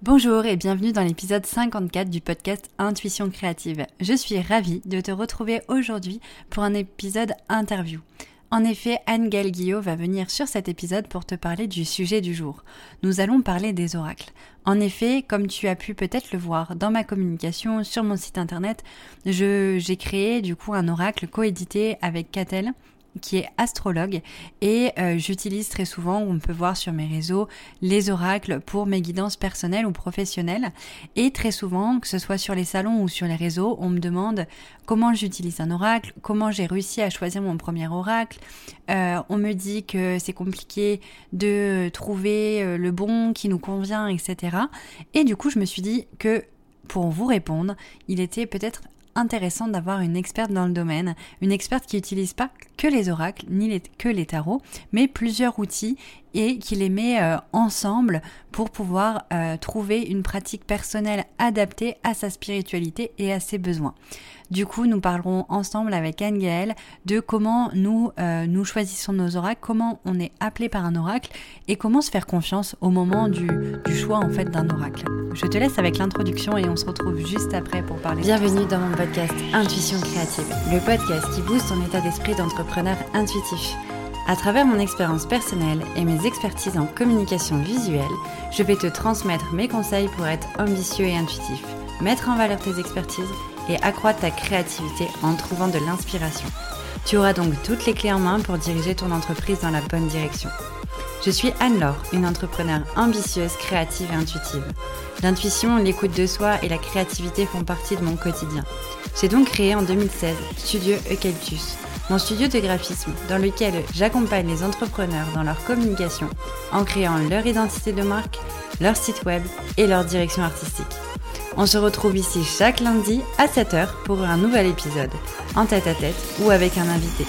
Bonjour et bienvenue dans l'épisode 54 du podcast Intuition créative. Je suis ravie de te retrouver aujourd'hui pour un épisode interview. En effet, Anne Guillot va venir sur cet épisode pour te parler du sujet du jour. Nous allons parler des oracles. En effet, comme tu as pu peut-être le voir dans ma communication sur mon site internet, j'ai créé du coup un oracle coédité avec Catel qui est astrologue. Et euh, j'utilise très souvent, on peut voir sur mes réseaux, les oracles pour mes guidances personnelles ou professionnelles. Et très souvent, que ce soit sur les salons ou sur les réseaux, on me demande comment j'utilise un oracle, comment j'ai réussi à choisir mon premier oracle, euh, on me dit que c'est compliqué de trouver euh, le bon qui nous convient, etc. Et du coup, je me suis dit que pour vous répondre, il était peut-être intéressant d'avoir une experte dans le domaine, une experte qui n'utilise pas que les oracles ni que les tarots, mais plusieurs outils et qui les met euh, ensemble pour pouvoir euh, trouver une pratique personnelle adaptée à sa spiritualité et à ses besoins. Du coup, nous parlerons ensemble avec Anne Gaëlle de comment nous euh, nous choisissons nos oracles, comment on est appelé par un oracle et comment se faire confiance au moment du, du choix en fait d'un oracle. Je te laisse avec l'introduction et on se retrouve juste après pour parler. Bienvenue dans mon podcast Intuition créative, le podcast qui booste ton état d'esprit d'entrepreneur intuitif. À travers mon expérience personnelle et mes expertises en communication visuelle, je vais te transmettre mes conseils pour être ambitieux et intuitif, mettre en valeur tes expertises et accroître ta créativité en trouvant de l'inspiration. Tu auras donc toutes les clés en main pour diriger ton entreprise dans la bonne direction. Je suis Anne-Laure, une entrepreneure ambitieuse, créative et intuitive. L'intuition, l'écoute de soi et la créativité font partie de mon quotidien. J'ai donc créé en 2016 Studio Eucalyptus, mon studio de graphisme dans lequel j'accompagne les entrepreneurs dans leur communication en créant leur identité de marque, leur site web et leur direction artistique. On se retrouve ici chaque lundi à 7h pour un nouvel épisode, en tête à tête ou avec un invité.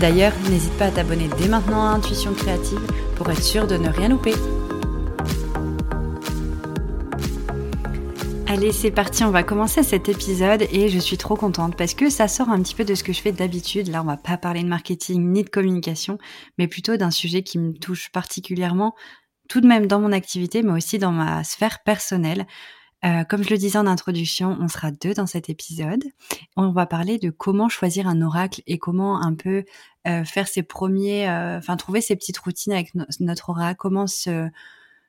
D'ailleurs, n'hésite pas à t'abonner dès maintenant à Intuition Créative pour être sûr de ne rien louper. Allez, c'est parti, on va commencer cet épisode et je suis trop contente parce que ça sort un petit peu de ce que je fais d'habitude. Là, on va pas parler de marketing ni de communication, mais plutôt d'un sujet qui me touche particulièrement, tout de même dans mon activité, mais aussi dans ma sphère personnelle. Euh, comme je le disais en introduction, on sera deux dans cet épisode. On va parler de comment choisir un oracle et comment un peu euh, faire ses premiers, euh, enfin trouver ses petites routines avec notre oracle, comment se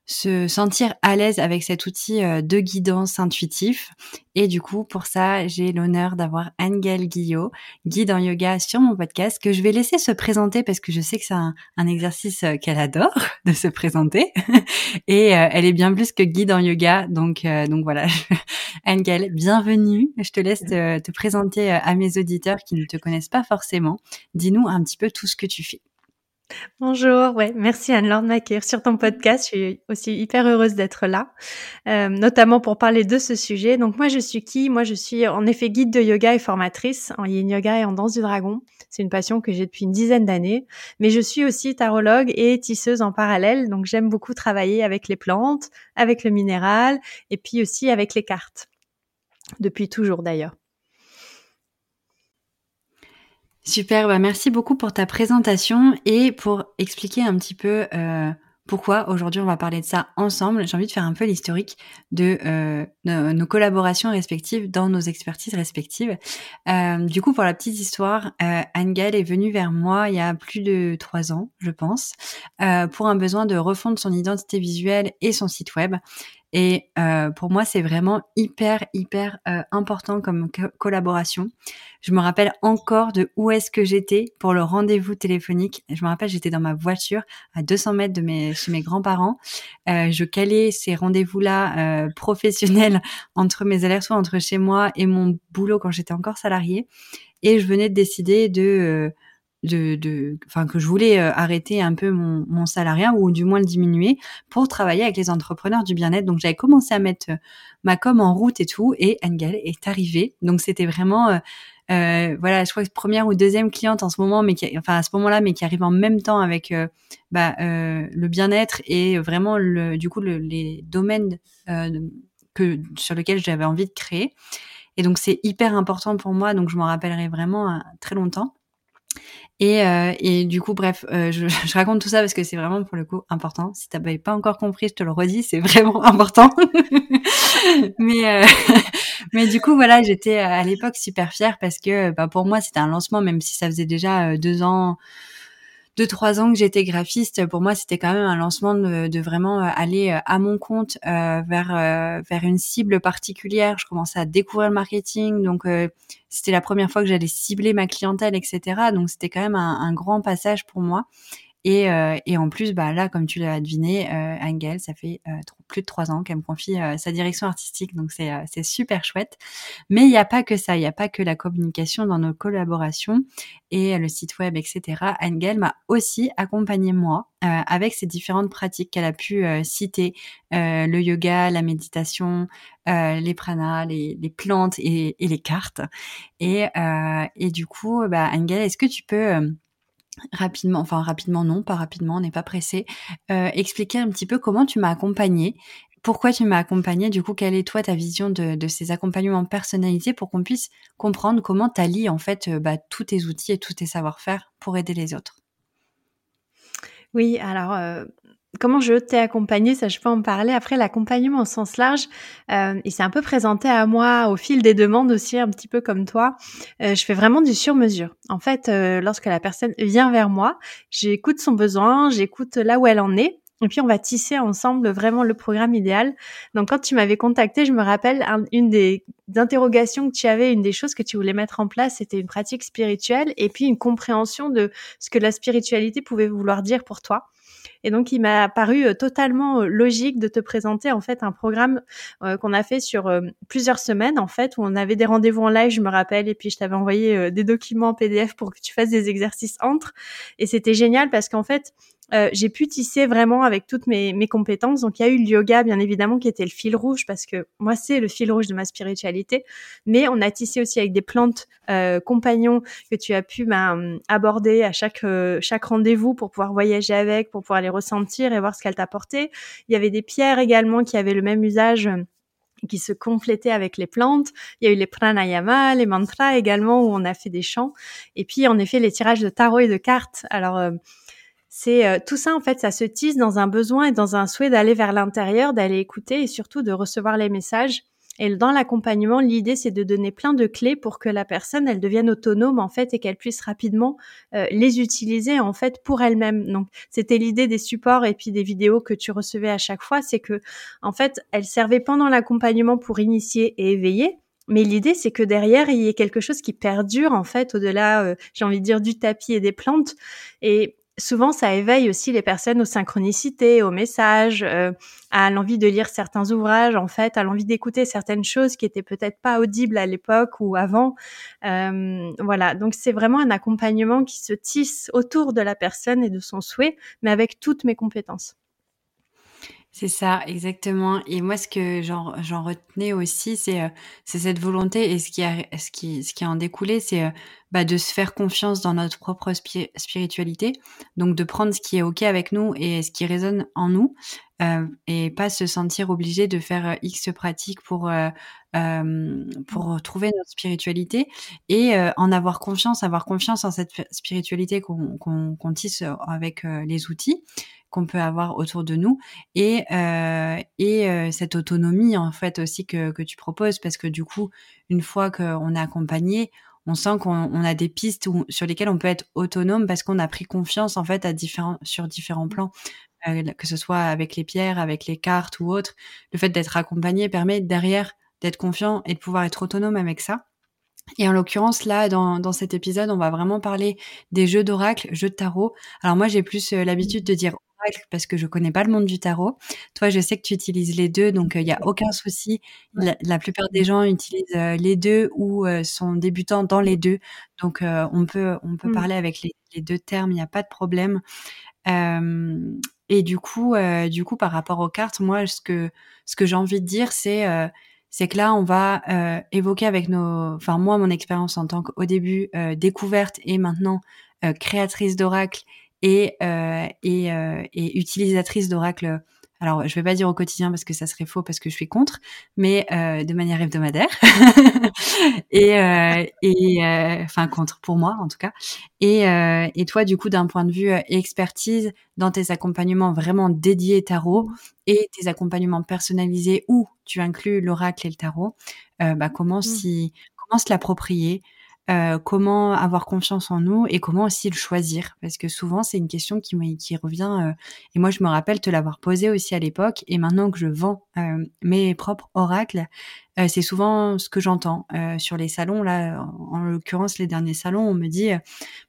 se sentir à l'aise avec cet outil euh, de guidance intuitif. Et du coup, pour ça, j'ai l'honneur d'avoir Angel Guillot, guide en yoga sur mon podcast, que je vais laisser se présenter parce que je sais que c'est un, exercice euh, qu'elle adore de se présenter. Et euh, elle est bien plus que guide en yoga. Donc, donc voilà. Angel, bienvenue. Je te laisse te présenter à mes auditeurs qui ne te connaissent pas forcément. Dis-nous un petit peu tout ce que tu fais. Bonjour, ouais, merci Anne-Laure de sur ton podcast. Je suis aussi hyper heureuse d'être là, euh, notamment pour parler de ce sujet. Donc moi, je suis qui? Moi, je suis en effet guide de yoga et formatrice en yin yoga et en danse du dragon. C'est une passion que j'ai depuis une dizaine d'années. Mais je suis aussi tarologue et tisseuse en parallèle. Donc j'aime beaucoup travailler avec les plantes, avec le minéral et puis aussi avec les cartes. Depuis toujours d'ailleurs. Super, bah merci beaucoup pour ta présentation et pour expliquer un petit peu euh, pourquoi aujourd'hui on va parler de ça ensemble. J'ai envie de faire un peu l'historique de euh, nos, collaborations respectives dans nos expertises respectives. Euh, du coup, pour la petite histoire, Anne-Gaëlle est venue vers moi il y a plus de trois ans, je pense, pour un besoin de refondre son identité visuelle et son site web. Et euh, pour moi, c'est vraiment hyper, hyper euh, important comme collaboration. Je me rappelle encore de où est-ce que j'étais pour le rendez-vous téléphonique. Je me rappelle, j'étais dans ma voiture à 200 mètres de mes, chez mes grands-parents. Euh, je calais ces rendez-vous-là professionnels entre mes allers-retours entre chez moi et mon boulot quand j'étais encore salariée. Et je venais de décider de que je voulais euh, arrêter un peu mon, salariat ou du moins le diminuer pour travailler avec les entrepreneurs du bien-être. Donc j'avais commencé à mettre euh, ma com en route et tout, et Engel est arrivé. Donc c'était vraiment euh, voilà, je crois que première ou deuxième cliente en ce moment, mais qui, enfin à ce moment-là, mais qui arrive en même temps avec bah, le bien-être et vraiment du coup le, les domaines que sur lesquels j'avais envie de créer. Et donc c'est hyper important pour moi, donc je m'en rappellerai vraiment très longtemps. Et, euh, et du coup, bref, euh, je, raconte tout ça parce que c'est vraiment pour le coup important. Si tu n'avais pas encore compris, je te le redis, c'est vraiment important. mais euh, mais du coup, voilà, j'étais à l'époque super fière parce que bah, pour moi, c'était un lancement, même si ça faisait déjà deux ans deux trois ans que j'étais graphiste, pour moi c'était quand même un lancement de, vraiment euh, aller euh, à mon compte euh, vers vers une cible particulière. Je commençais à découvrir le marketing, donc c'était la première fois que j'allais cibler ma clientèle, etc. Donc c'était quand même un, un, grand passage pour moi. Et, euh, et en plus, bah là, comme tu l'as deviné, euh, Angel, ça fait euh, plus de trois ans qu'elle me confie euh, sa direction artistique, donc c'est c'est super chouette. Mais il n'y a pas que ça, il n'y a pas que la communication dans nos collaborations et le site web, etc. Angel m'a aussi accompagné moi avec ces différentes pratiques qu'elle a pu citer, le yoga, la méditation, les pranas, les, les plantes et, et, les cartes. Et, et du coup, bah, Angel, est-ce que tu peux rapidement, enfin rapidement non, pas rapidement, on n'est pas pressé, euh, expliquer un petit peu comment tu m'as accompagné, pourquoi tu m'as accompagné, du coup, quelle est toi ta vision de, de ces accompagnements personnalisés pour qu'on puisse comprendre comment tu allies en fait euh, bah, tous tes outils et tous tes savoir-faire pour aider les autres? Oui, alors euh, comment je t'ai accompagné, ça je peux en parler. Après l'accompagnement au sens large, euh, il s'est un peu présenté à moi au fil des demandes aussi, un petit peu comme toi. Euh, je fais vraiment du sur-mesure. En fait, euh, lorsque la personne vient vers moi, j'écoute son besoin, j'écoute là où elle en est. Et puis on va tisser ensemble vraiment le programme idéal. Donc quand tu m'avais contacté, je me rappelle une des interrogations que tu avais, une des choses que tu voulais mettre en place, c'était une pratique spirituelle et puis une compréhension de ce que la spiritualité pouvait vouloir dire pour toi. Et donc, il m'a paru euh, totalement euh, logique de te présenter en fait un programme euh, qu'on a fait sur plusieurs semaines en fait, où on avait des rendez-vous en live, je me rappelle, et puis je t'avais envoyé des documents en PDF pour que tu fasses des exercices entre. Et c'était génial parce qu'en fait, euh, j'ai pu tisser vraiment avec toutes mes, mes compétences. Donc il y a eu le yoga, bien évidemment, qui était le fil rouge parce que moi c'est le fil rouge de ma spiritualité. Mais on a tissé aussi avec des plantes euh, compagnons que tu as pu ben, aborder à chaque euh, chaque rendez-vous pour pouvoir voyager avec, pour pouvoir les ressentir et voir ce qu'elles t'apportaient. Il y avait des pierres également qui avaient le même usage qui se complétaient avec les plantes. Il y a eu les pranayama, les mantras également où on a fait des chants. Et puis en effet les tirages de tarot et de cartes. Alors c'est euh, tout ça en fait, ça se tisse dans un besoin et dans un souhait d'aller vers l'intérieur, d'aller écouter et surtout de recevoir les messages. Et dans l'accompagnement, l'idée c'est de donner plein de clés pour que la personne elle devienne autonome en fait et qu'elle puisse rapidement euh, les utiliser en fait pour elle-même. Donc c'était l'idée des supports et puis des vidéos que tu recevais à chaque fois, c'est que en fait elle servait pendant l'accompagnement pour initier et éveiller, mais l'idée, c'est que derrière, il y ait quelque chose qui perdure, en fait, au-delà, euh, j'ai envie de dire, du tapis et des plantes. Et souvent, ça éveille aussi les personnes aux synchronicités, aux messages, euh, à l'envie de lire certains ouvrages, en fait, à l'envie d'écouter certaines choses qui étaient peut-être pas audibles à l'époque ou avant. Euh, voilà, donc c'est vraiment un accompagnement qui se tisse autour de la personne et de son souhait, mais avec toutes mes compétences. C'est ça, exactement. Et moi, ce que j'en retenais aussi, c'est euh, cette volonté et ce qui a ce qui ce qui a en découlé, c'est euh, bah, de se faire confiance dans notre propre spiritualité, donc de prendre ce qui est ok avec nous et ce qui résonne en nous, euh, et pas se sentir obligé de faire euh, X pratiques pour euh, pour trouver notre spiritualité et en avoir confiance, avoir confiance en cette spiritualité qu'on qu'on tisse avec les outils qu'on peut avoir autour de nous et et cette autonomie en fait aussi que que tu proposes parce que du coup une fois qu'on est accompagné on sent qu'on a des pistes sur lesquelles on peut être autonome parce qu'on a pris confiance en fait à différents sur différents plans euh, que ce soit avec les pierres, avec les cartes ou autres. Le fait d'être accompagné permet derrière d'être confiant et de pouvoir être autonome avec ça. Et en l'occurrence, là, dans, dans cet épisode, on va vraiment parler des jeux d'oracle, jeux de tarot. Alors moi, j'ai plus euh, l'habitude de dire oracle parce que je connais pas le monde du tarot. Toi, je sais que tu utilises les deux, donc il n'y a aucun souci. La, plupart des gens utilisent les deux ou sont débutants dans les deux. Donc on peut on peut mmh. parler avec les, les deux termes, il n'y a pas de problème. et du coup, du coup, par rapport aux cartes, moi, ce que ce que j'ai envie de dire, c'est c'est que là, on va évoquer avec nos, enfin moi, mon expérience en tant qu'au début découverte et maintenant créatrice d'oracle et et, et utilisatrice d'oracle alors je vais pas dire au quotidien parce que ça serait faux parce que je suis contre, mais euh, de manière hebdomadaire et euh, et euh, enfin contre pour moi en tout cas. Et euh, et toi du coup d'un point de vue expertise dans tes accompagnements vraiment dédiés tarot et tes accompagnements personnalisés où tu inclus l'oracle et le tarot, bah comment mmh. si comment se l'approprier euh, comment avoir confiance en nous et comment aussi le choisir. Parce que souvent c'est une question qui, qui revient euh, et moi je me rappelle te l'avoir posée aussi à l'époque et maintenant que je vends euh, mes propres oracles euh, c'est souvent ce que j'entends euh, sur les salons. Là, en, l'occurrence, les derniers salons, on me dit, euh,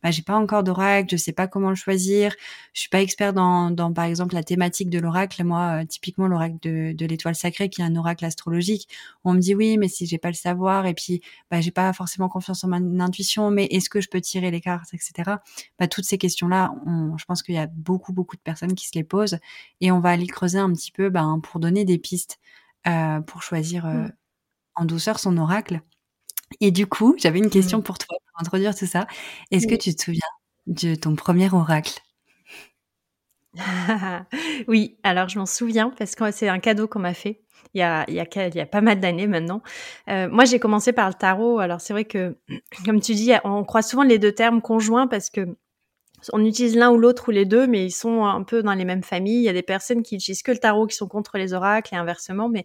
bah, j'ai pas encore d'oracle, je sais pas comment le choisir. Je suis pas expert dans, par exemple, la thématique de l'oracle. Moi, typiquement l'oracle de, l'étoile sacrée, qui est un oracle astrologique. On me dit oui, mais si j'ai pas le savoir, et puis bah, j'ai pas forcément confiance en ma intuition, mais est-ce que je peux tirer les cartes, etc. Bah, toutes ces questions-là, je pense qu'il y a beaucoup, beaucoup de personnes qui se les posent, et on va aller creuser un petit peu, bah, pour donner des pistes. Pour choisir mmh en douceur son oracle. Et du coup, j'avais une question mmh. pour toi, pour introduire tout ça. Est-ce que tu te souviens de ton premier oracle? Oui, alors je m'en souviens parce que c'est un cadeau qu'on m'a fait. Il y, a, il, y a, il y a pas mal d'années maintenant. Euh, moi, j'ai commencé par le tarot. Alors, c'est vrai que, comme tu dis, on croit souvent les deux termes conjoints parce que on utilise l'un ou l'autre ou les deux, mais ils sont un peu dans les mêmes familles. Il y a des personnes qui utilisent que le tarot qui sont contre les oracles et inversement. Mais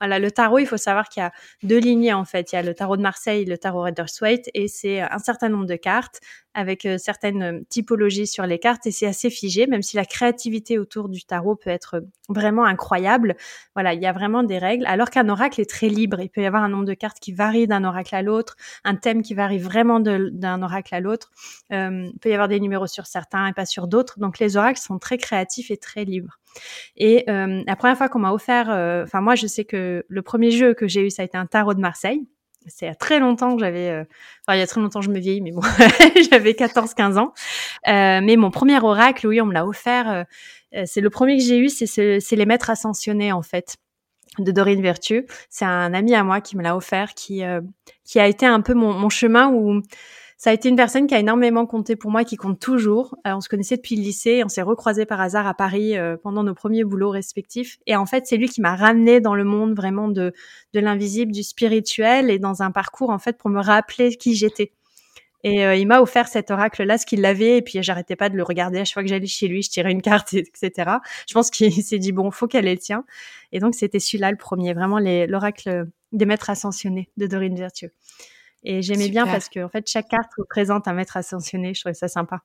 voilà, le tarot, il faut savoir qu'il y a deux lignées en fait. Il y a le tarot de Marseille, le tarot Rider-Waite, et c'est un certain nombre de cartes avec euh, certaines euh, typologies sur les cartes et c'est assez figé, même si la créativité autour du tarot peut être vraiment incroyable. Voilà, il y a vraiment des règles, alors qu'un oracle est très libre. Il peut y avoir un nombre de cartes qui varie d'un oracle à l'autre, un thème qui varie vraiment d'un oracle à l'autre. Euh, il peut y avoir des numéros sur certains et pas sur d'autres. Donc les oracles sont très créatifs et très libres. Et la première fois qu'on m'a offert, enfin moi je sais que le premier jeu que j'ai eu ça a été un tarot de Marseille c'est a très longtemps que j'avais, euh, enfin il y a très longtemps je me vieillis, mais bon, j'avais 14-15 ans. Euh, mais mon premier oracle, oui, on me l'a offert. Euh, c'est le premier que j'ai eu, c'est, les maîtres ascensionnés en fait de Dorine Vertueux. C'est un ami à moi qui me l'a offert, qui qui a été un peu mon, mon chemin où ça a été une personne qui a énormément compté pour moi, qui compte toujours. Euh, on se connaissait depuis le lycée, on s'est recroisés par hasard à Paris euh, pendant nos premiers boulots respectifs. Et en fait, c'est lui qui m'a ramené dans le monde vraiment de, de l'invisible, du spirituel et dans un parcours en fait pour me rappeler qui j'étais. Et euh, il m'a offert cet oracle-là, ce qu'il avait, et puis j'arrêtais pas de le regarder à chaque fois que j'allais chez lui, je tirais une carte, etc. Je pense qu'il s'est dit bon, faut qu'elle ait le tien. Et donc c'était celui-là le premier, vraiment l'oracle des maîtres ascensionnés de Dorine Vertueux. Et j'aimais bien parce que en fait chaque carte représente un maître ascensionné. Je trouvais ça sympa.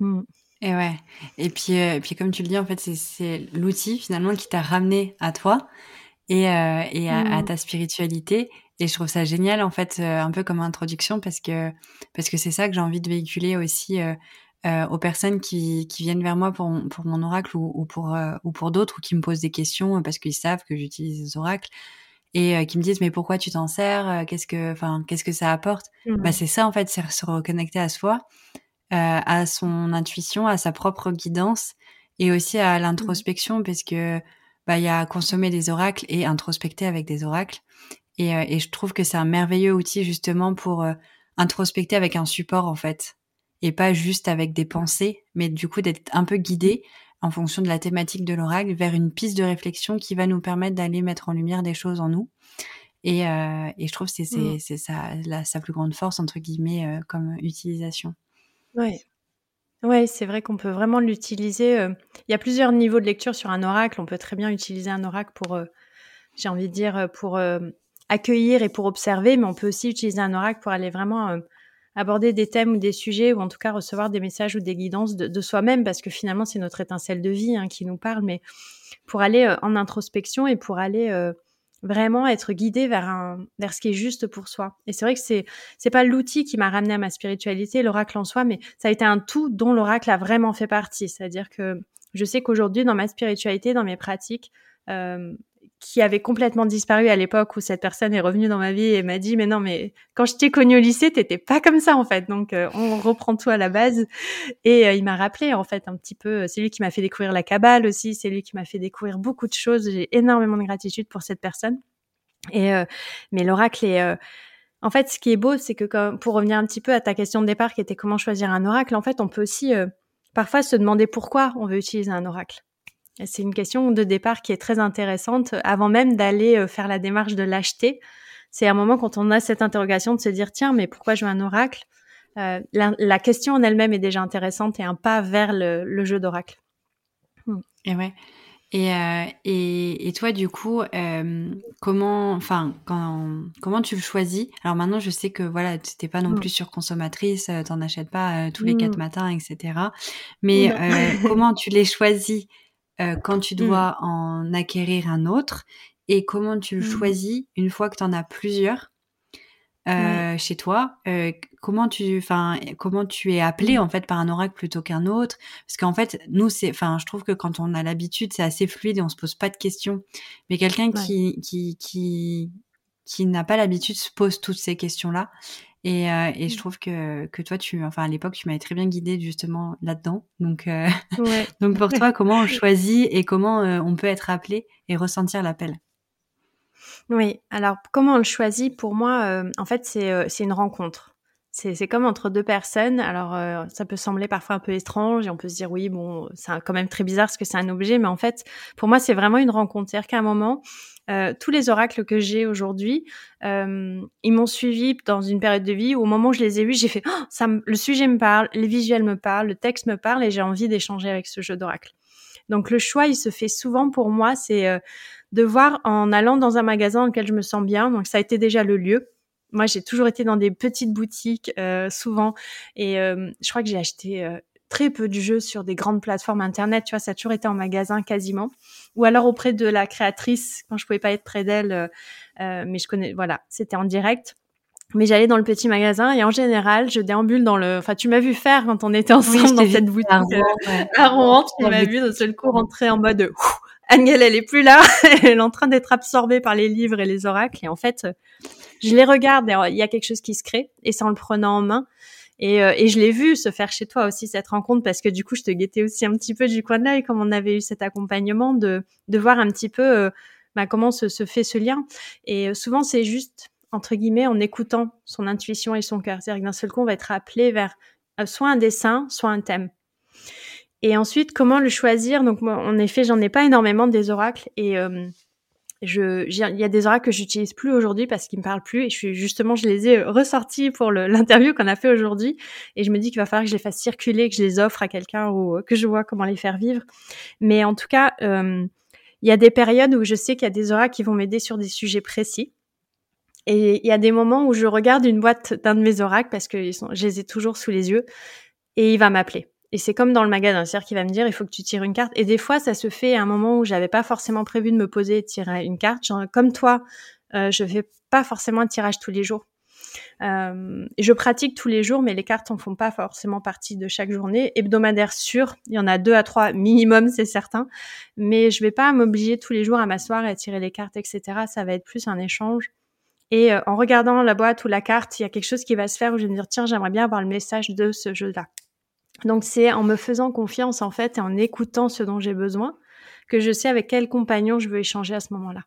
Mmh. Et ouais. Et puis, euh, puis comme tu le dis, en fait, c'est l'outil finalement qui t'a ramené à toi et, euh, et à, à, mmh. ta spiritualité. Et je trouve ça génial en fait, euh, un peu comme introduction parce que parce que c'est ça que j'ai envie de véhiculer aussi aux personnes qui, qui viennent vers moi pour, pour mon oracle ou, ou pour ou pour d'autres ou qui me posent des questions parce qu'ils savent que j'utilise les oracles et euh, qui me disent mais pourquoi tu t'en sers euh, qu'est-ce que enfin qu'est-ce que ça apporte? Bah c'est ça en fait c'est se reconnecter à soi euh, à son intuition à sa propre guidance et aussi à l'introspection parce que bah il y a consommer des oracles et introspecter avec des oracles et, et je trouve que c'est un merveilleux outil justement pour introspecter avec un support en fait et pas juste avec des pensées mais du coup d'être un peu guidé en fonction de la thématique de l'oracle, vers une piste de réflexion qui va nous permettre d'aller mettre en lumière des choses en nous. Et, euh, et je trouve que c'est mmh. sa, plus grande force, entre guillemets, euh, comme utilisation. Oui. Ouais, c'est vrai qu'on peut vraiment l'utiliser. Euh, il y a plusieurs niveaux de lecture sur un oracle. On peut très bien utiliser un oracle pour, j'ai envie de dire, pour accueillir et pour observer, mais on peut aussi utiliser un oracle pour aller vraiment aborder des thèmes ou des sujets ou en tout cas recevoir des messages ou des guidances de, soi-même parce que finalement c'est notre étincelle de vie hein, qui nous parle, mais pour aller euh, en introspection et pour aller euh, vraiment être guidé vers vers ce qui est juste pour soi. Et c'est vrai que c'est c'est pas l'outil qui m'a ramené à ma spiritualité, l'oracle en soi, mais ça a été un tout dont l'oracle a vraiment fait partie. C'est-à-dire que je sais qu'aujourd'hui dans ma spiritualité, dans mes pratiques, euh, qui avait complètement disparu à l'époque où cette personne est revenue dans ma vie et m'a dit mais non mais quand je t'ai connu au lycée t'étais pas comme ça en fait. Donc euh, on reprend tout à la base. Et euh, il m'a rappelé en fait un petit peu c'est lui qui m'a fait découvrir la cabale aussi c'est lui qui m'a fait découvrir beaucoup de choses. J'ai énormément de gratitude pour cette personne. Et euh, mais l'oracle est en fait ce qui est beau c'est que pour revenir un petit peu à ta question de départ qui était comment choisir un oracle en fait on peut aussi parfois se demander pourquoi on veut utiliser un oracle C'est une question de départ qui est très intéressante avant même d'aller faire la démarche de l'acheter. C'est un moment quand on a cette interrogation de se dire tiens mais pourquoi je veux un oracle? La, la, question en elle-même est déjà intéressante et un pas vers le, le jeu d'oracle. Hmm. Et ouais. Et, euh, et, et, toi, du coup, euh, comment, enfin, quand, comment tu le choisis? Alors maintenant, je sais que voilà, tu n'es pas non mmh. plus surconsommatrice, euh, t'en achètes pas euh, tous les quatre mmh. matins, etc. Mais euh, comment tu les choisis? Quand tu mmh. dois en acquérir un autre Et comment tu le choisis une fois que tu en as plusieurs euh, chez toi. Euh, comment tu, enfin, comment tu es appelé mmh. en fait par un oracle plutôt qu'un autre? Parce qu'en fait, nous, c'est, enfin, je trouve que quand on a l'habitude, c'est assez fluide et on se pose pas de questions. Mais quelqu'un qui, qui, qui, qui n'a pas l'habitude se pose toutes ces questions-là. Et, euh, et je mmh. trouve que, que toi, tu, enfin, à l'époque, tu m'avais très bien guidée justement là-dedans. Donc, euh, donc pour toi, comment on choisit et comment euh, on peut être appelé et ressentir l'appel? Oui, alors comment on le choisit? Pour moi, euh, en fait, c'est euh, c'est une rencontre. C'est comme entre deux personnes. Alors, euh, ça peut sembler parfois un peu étrange et on peut se dire oui, bon, c'est quand même très bizarre parce que c'est un objet, mais en fait, pour moi, c'est vraiment une rencontre. C'est-à-dire qu'à un moment, tous les oracles que j'ai aujourd'hui, ils m'ont suivi dans une période de vie où au moment où je les ai vus, j'ai fait oh, ça, le sujet me parle, les visuels me parlent, le texte me parle et j'ai envie d'échanger avec ce jeu d'oracle. Donc le choix, il se fait souvent pour moi, c'est de voir en allant dans un magasin dans lequel je me sens bien. Donc ça a été déjà le lieu. Moi, j'ai toujours été dans des petites boutiques euh, souvent et euh, je crois que j'ai acheté euh, très peu de jeux sur des grandes plateformes internet. Tu vois, ça a toujours été en magasin quasiment, ou alors auprès de la créatrice quand je pouvais pas être près d'elle. mais je connais, voilà, c'était en direct. Mais j'allais dans le petit magasin et en général, je déambule dans le. Enfin, tu m'as vu faire quand on était ensemble dans cette boutique à Rouen. Tu m'as vu d'un seul coup rentrer en mode Angèle, elle est plus là. elle est en train d'être absorbée par les livres et les oracles. Et en fait, je les regarde il y a quelque chose qui se crée. Et c'est en le prenant en main. Et, euh, et je l'ai vu se faire chez toi aussi cette rencontre parce que du coup, je te guettais aussi un petit peu du coin de l'œil comme on avait eu cet accompagnement de, de voir un petit peu euh, bah, comment se, se, fait ce lien. Et euh, souvent, c'est juste entre guillemets en écoutant son intuition et son cœur. C'est-à-dire que d'un seul coup, on va être appelé vers soit un dessin, soit un thème. Et ensuite, comment le choisir? Donc, moi, en effet, j'en ai pas énormément des oracles et euh, je, il y a des oracles que j'utilise plus aujourd'hui parce qu'ils me parlent plus et je suis justement, je les ai ressortis pour l'interview qu'on a fait aujourd'hui et je me dis qu'il va falloir que je les fasse circuler, que je les offre à quelqu'un ou que je vois comment les faire vivre. Mais en tout cas, euh, il y a des périodes où je sais qu'il y a des oracles qui vont m'aider sur des sujets précis. Et il y a des moments où je regarde une boîte d'un de mes oracles parce que sont, je les ai toujours sous les yeux et il va m'appeler. Et c'est comme dans le magasin, c'est-à-dire qu'il va me dire il faut que tu tires une carte. Et des fois, ça se fait à un moment où j'avais pas forcément prévu de me poser et tirer une carte. Comme toi, euh, je fais pas forcément un tirage tous les jours. Euh, je pratique tous les jours, mais les cartes en font pas forcément partie de chaque journée. Hebdomadaire sûr, il y en a deux à trois minimum, c'est certain. Mais je vais pas m'obliger tous les jours à m'asseoir et à tirer les cartes, etc. Ça va être plus un échange. Et euh, en regardant la boîte ou la carte, il y a quelque chose qui va se faire où je vais me dire tiens, j'aimerais bien avoir le message de ce jeu-là. Donc c'est en me faisant confiance en fait et en écoutant ce dont j'ai besoin que je sais avec quel compagnon je veux échanger à ce moment-là.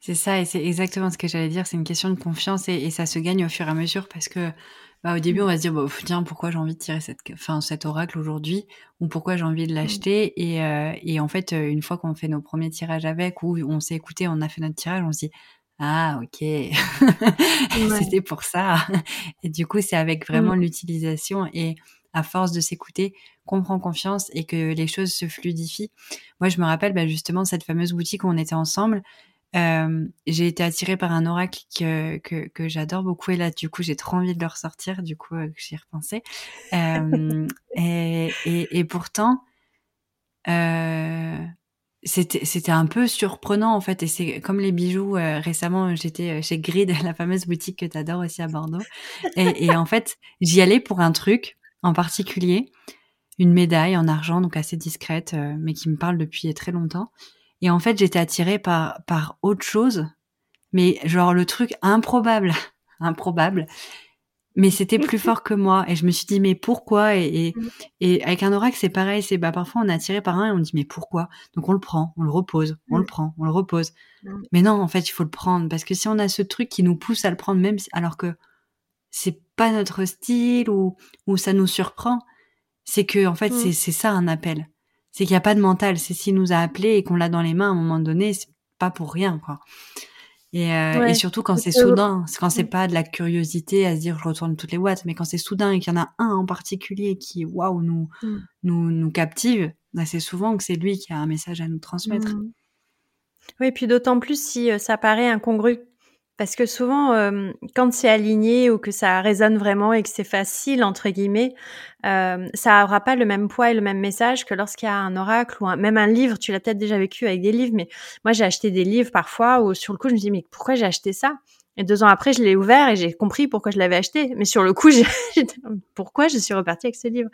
C'est ça et c'est exactement ce que j'allais dire. C'est une question de confiance et, ça se gagne au fur et à mesure parce que bah, au début on va se dire bon, tiens pourquoi j'ai envie de tirer cette, enfin cet oracle aujourd'hui ou pourquoi j'ai envie de l'acheter et, euh, et en fait une fois qu'on fait nos premiers tirages avec ou on s'est écouté, on a fait notre tirage, on se dit ah ok, c'était pour ça. Et du coup, c'est avec vraiment mmh. l'utilisation et à force de s'écouter, qu'on prend confiance et que les choses se fluidifient. Moi, je me rappelle bah, justement cette fameuse boutique où on était ensemble. Euh, j'ai été attirée par un oracle que, que, que j'adore beaucoup et là du coup j'ai trop envie de le ressortir du coup euh, j'y ai repensé euh, et, et, et, pourtant euh, c'était c'était un peu surprenant en fait et c'est comme les bijoux euh, récemment j'étais chez Grid la fameuse boutique que tu adores aussi à Bordeaux et, et en fait j'y allais pour un truc en particulier, une médaille en argent, donc assez discrète, euh, mais qui me parle depuis très longtemps. Et en fait, j'étais attirée par, par autre chose, mais genre le truc improbable, improbable. Mais c'était plus fort que moi. Et je me suis dit, mais pourquoi? Et, et, avec un oracle, c'est pareil. C'est bah, parfois, on est attiré par un et on dit, mais pourquoi? Donc on le prend, on le repose, on le prend, on le repose. Mais non, en fait, il faut le prendre. Parce que si on a ce truc qui nous pousse à le prendre, même alors que c'est pas notre style ou, ou ça nous surprend, c'est que en fait mm. c'est ça un appel. c'est qu'il n'y a pas de mental. C'est s'il nous a appelé et qu'on l'a dans les mains à un moment donné, c'est pas pour rien, quoi. Et, euh, et surtout quand c'est soudain, quand c'est pas de la curiosité à se dire je retourne toutes les boîtes, mais quand c'est soudain et qu'il y en a un en particulier qui waouh nous, mm. nous nous captive, bah, c'est souvent que c'est lui qui a un message à nous transmettre. Mm. Oui, puis d'autant plus si euh, ça paraît incongru parce que souvent, euh, quand c'est aligné ou que ça résonne vraiment et que c'est facile, entre guillemets, euh, ça aura pas le même poids et le même message que lorsqu'il y a un oracle ou même un livre. Tu l'as peut-être déjà vécu avec des livres, mais moi, j'ai acheté des livres parfois où sur le coup, je me dis, mais pourquoi j'ai acheté ça? Et deux ans après, je l'ai ouvert et j'ai compris pourquoi je l'avais acheté. Mais sur le coup, pourquoi je suis repartie avec ce livre?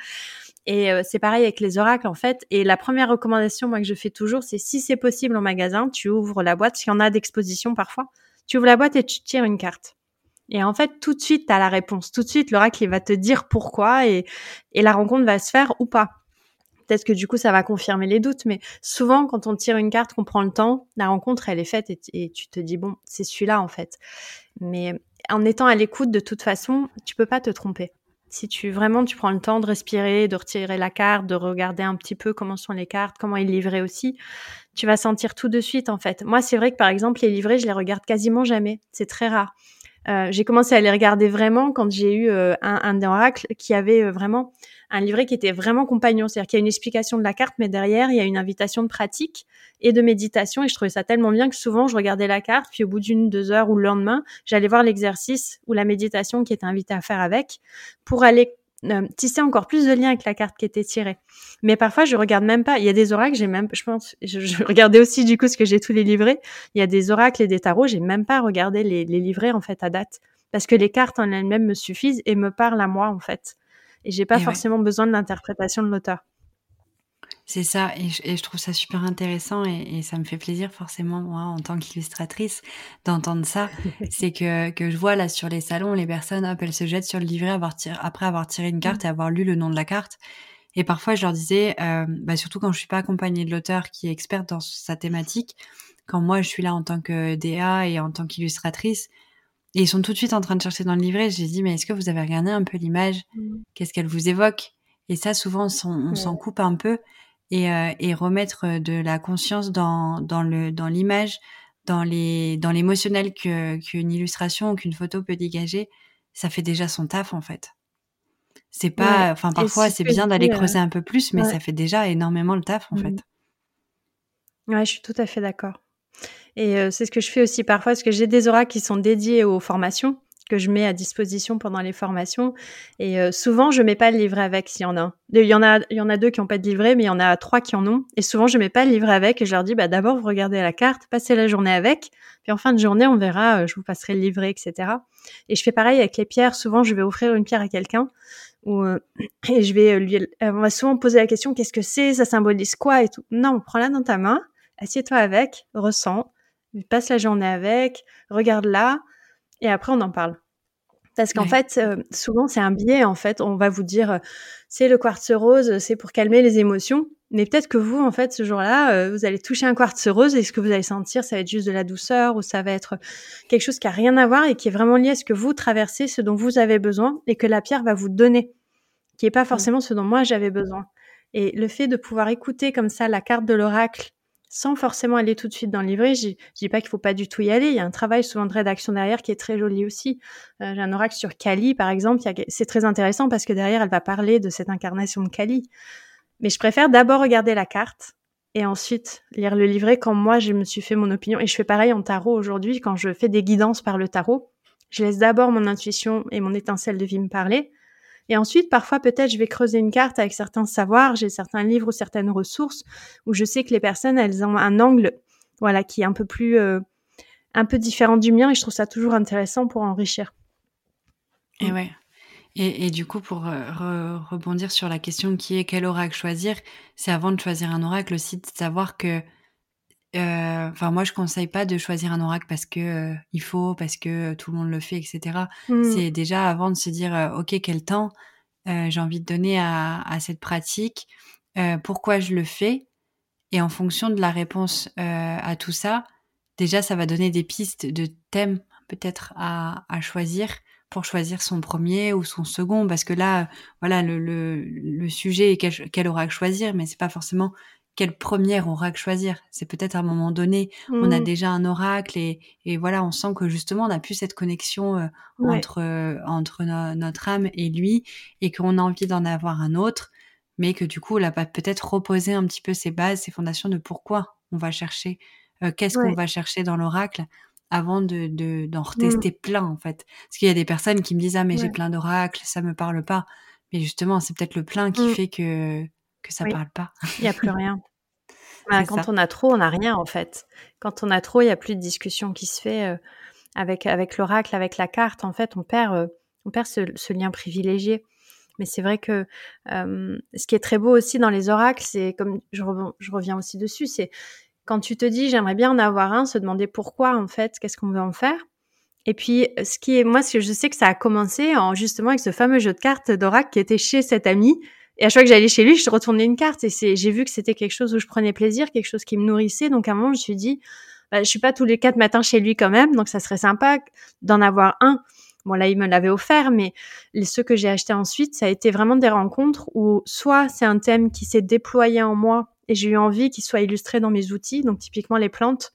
Et euh, c'est pareil avec les oracles en fait. Et la première recommandation moi que je fais toujours, c'est si c'est possible en magasin, tu ouvres la boîte, s'il y en a d'exposition parfois tu ouvres la boîte et tu tires une carte. Et en fait, tout de suite, tu as la réponse. Tout de suite, l'oracle, va te dire pourquoi et, et la rencontre va se faire ou pas. Peut-être que du coup, ça va confirmer les doutes, mais souvent, quand on tire une carte, qu'on prend le temps, la rencontre, elle est faite et, tu te dis, bon, c'est celui-là, en fait. Mais en étant à l'écoute, de toute façon, tu peux pas te tromper. Si tu vraiment tu prends le temps de respirer, de retirer la carte, de regarder un petit peu comment sont les cartes, comment ils livraient aussi, tu vas sentir tout de suite en fait. Moi, c'est vrai que par exemple les livrets, je les regarde quasiment jamais. C'est très rare. Euh, j'ai commencé à les regarder vraiment quand j'ai eu euh, un, un oracle qui avait euh, vraiment un livret qui était vraiment compagnon. C'est-à-dire qu'il y a une explication de la carte, mais derrière, il y a une invitation de pratique et de méditation. Et je trouvais ça tellement bien que souvent, je regardais la carte, puis au bout d'une, deux heures ou le lendemain, j'allais voir l'exercice ou la méditation qui était invité à faire avec pour aller euh, tisser encore plus de liens avec la carte qui était tirée. Mais parfois, je regarde même pas. Il y a des oracles, j'ai même, je pense, je, regardais aussi du coup ce que j'ai tous les livrets. Il y a des oracles et des tarots, j'ai même pas regardé les, les livrets en fait à date parce que les cartes en elles-mêmes me suffisent et me parlent à moi en fait. Et j'ai pas forcément besoin de l'interprétation de l'auteur. C'est ça, et je, trouve ça super intéressant et, ça me fait plaisir forcément moi en tant qu'illustratrice d'entendre ça. c'est que, que je vois là sur les salons les personnes, hop, elles se jettent sur le livret après avoir tiré une carte et avoir lu le nom de la carte. Et parfois je leur disais, euh, bah, surtout quand je suis pas accompagnée de l'auteur qui est experte dans sa thématique, quand moi je suis là en tant que DA et en tant qu'illustratrice, et ils sont tout de suite en train de chercher dans le livret, j'ai dit mais est-ce que vous avez regardé un peu l'image? Mmh. Qu'est-ce qu'elle vous évoque? Et ça souvent on s'en coupe un peu et, euh, et remettre euh, de la conscience dans, dans le dans l'image, dans les dans l'émotionnel que qu'une illustration ou qu'une photo peut dégager, ça fait déjà son taf en fait. C'est pas, enfin parfois c'est bien d'aller creuser un peu plus, mais ça fait déjà énormément le taf en mmh. fait. Ouais, je suis tout à fait d'accord. Et euh, c'est ce que je fais aussi parfois, parce que j'ai des oracles qui sont dédiés aux formations que je mets à disposition pendant les formations. Et euh, souvent, je mets pas le livret avec s'il y en a. Il y en a, il y en a deux qui ont pas de livret, mais il y en a trois qui en ont. Et souvent, je mets pas le livret avec et je leur dis, bah, d'abord, vous regardez la carte, passez la journée avec. Puis en fin de journée, on verra, euh, je vous passerai le livret, etc. Et je fais pareil avec les pierres. Souvent, je vais offrir une pierre à quelqu'un ou euh, et je vais lui, on va souvent poser la question, qu'est-ce que c'est? Ça symbolise quoi et tout. Non, prends-la dans ta main, assieds-toi avec, ressens, passe la journée avec, regarde-la et après on en parle. Parce qu'en fait, euh, souvent c'est un biais. En fait, on va vous dire euh, c'est le quartz rose, c'est pour calmer les émotions. Mais peut-être que vous, en fait, ce jour-là, euh, vous allez toucher un quartz rose et ce que vous allez sentir, ça va être juste de la douceur ou ça va être quelque chose qui a rien à voir et qui est vraiment lié à ce que vous traversez, ce dont vous avez besoin et que la pierre va vous donner, qui est pas forcément ce dont moi j'avais besoin. Et le fait de pouvoir écouter comme ça la carte de l'oracle sans forcément aller tout de suite dans le livret. Je, dis pas qu'il faut pas du tout y aller. Il y a un travail souvent de rédaction derrière qui est très joli aussi. Euh, j'ai un oracle sur Kali, par exemple. C'est très intéressant parce que derrière, elle va parler de cette incarnation de Kali. Mais je préfère d'abord regarder la carte et ensuite lire le livret quand moi, je me suis fait mon opinion. Et je fais pareil en tarot aujourd'hui quand je fais des guidances par le tarot. Je laisse d'abord mon intuition et mon étincelle de vie me parler. Et ensuite, parfois, peut-être, je vais creuser une carte avec certains savoirs, j'ai certains livres ou certaines ressources où je sais que les personnes, elles ont un angle, voilà, qui est un peu plus, euh, un peu différent du mien et je trouve ça toujours intéressant pour enrichir. Et ouais. Et, et du coup, pour euh, rebondir sur la question qui est quel oracle choisir, c'est avant de choisir un oracle aussi de savoir que euh, enfin, moi, je conseille pas de choisir un oracle parce que euh, il faut, parce que tout le monde le fait, etc. Mmh. C'est déjà avant de se dire, euh, ok, quel temps j'ai envie de donner à, à cette pratique, pourquoi je le fais, et en fonction de la réponse à tout ça, déjà, ça va donner des pistes de thèmes peut-être à, à choisir pour choisir son premier ou son second parce que là voilà le, le, le sujet est quel, quel oracle choisir mais c'est pas forcément quelle première oracle choisir c'est peut-être à un moment donné on a mmh. déjà un oracle et, et voilà on sent que justement on a plus cette connexion euh, entre euh, entre notre âme et lui et qu'on a envie d'en avoir un autre mais que du coup on a peut-être reposé un petit peu ses bases ses fondations de pourquoi on va chercher euh, qu'est-ce qu'on va chercher dans l'oracle avant de d'en mmh. retester plein en fait. Parce qu'il y a des personnes qui me disent ah mais j'ai plein d'oracles, ça me parle pas. Mais justement, c'est peut-être le plein qui mmh. fait que que ça parle pas. Il y a plus rien. quand on a trop, on n'a rien en fait. Quand on a trop, il y a plus de discussion qui se fait euh, avec avec l'oracle, avec la carte. En fait, on perd euh, on perd ce, lien privilégié. Mais c'est vrai que ce qui est très beau aussi dans les oracles, c'est comme je, je reviens aussi dessus, c'est quand tu te dis j'aimerais bien en avoir un, se demander pourquoi en fait, qu'est-ce qu'on veut en faire. Et puis, ce qui est, moi, ce que je sais que ça a commencé en justement avec ce fameux jeu de cartes d'Oracle qui était chez cet ami. Et à chaque fois que j'allais chez lui, je retournais une carte et j'ai vu que c'était quelque chose où je prenais plaisir, quelque chose qui me nourrissait. Donc à un moment, je me suis dit, bah, je suis pas tous les quatre matins chez lui quand même, donc ça serait sympa d'en avoir un. Bon là, il me l'avait offert, mais ceux que j'ai achetés ensuite, ça a été vraiment des rencontres où soit c'est un thème qui s'est déployé en moi et j'ai eu envie qu'il soit illustré dans mes outils. Donc typiquement les plantes,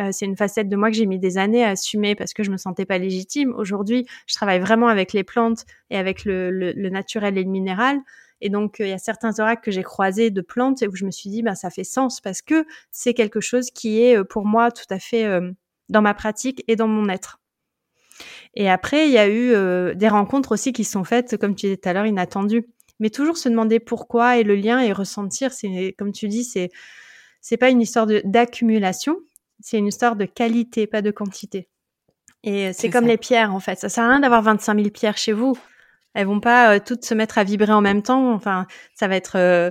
euh, c'est une facette de moi que j'ai mis des années à assumer parce que je me sentais pas légitime. Aujourd'hui, je travaille vraiment avec les plantes et avec le, le, naturel et le minéral. Et donc, euh, il y a certains oracles que j'ai croisés de plantes et où je me suis dit, ben, ça fait sens parce que c'est quelque chose qui est euh, pour moi tout à fait dans ma pratique et dans mon être. Et après, il y a eu des rencontres aussi qui sont faites, comme tu disais tout à l'heure, inattendues mais toujours se demander pourquoi et le lien et ressentir. C'est comme tu dis, c'est c'est pas une histoire d'accumulation, c'est une histoire de qualité, pas de quantité. Et c'est comme les pierres en fait. Ça sert à rien d'avoir 25 000 pierres chez vous. Elles vont pas euh, toutes se mettre à vibrer en même temps. Enfin, ça va être euh,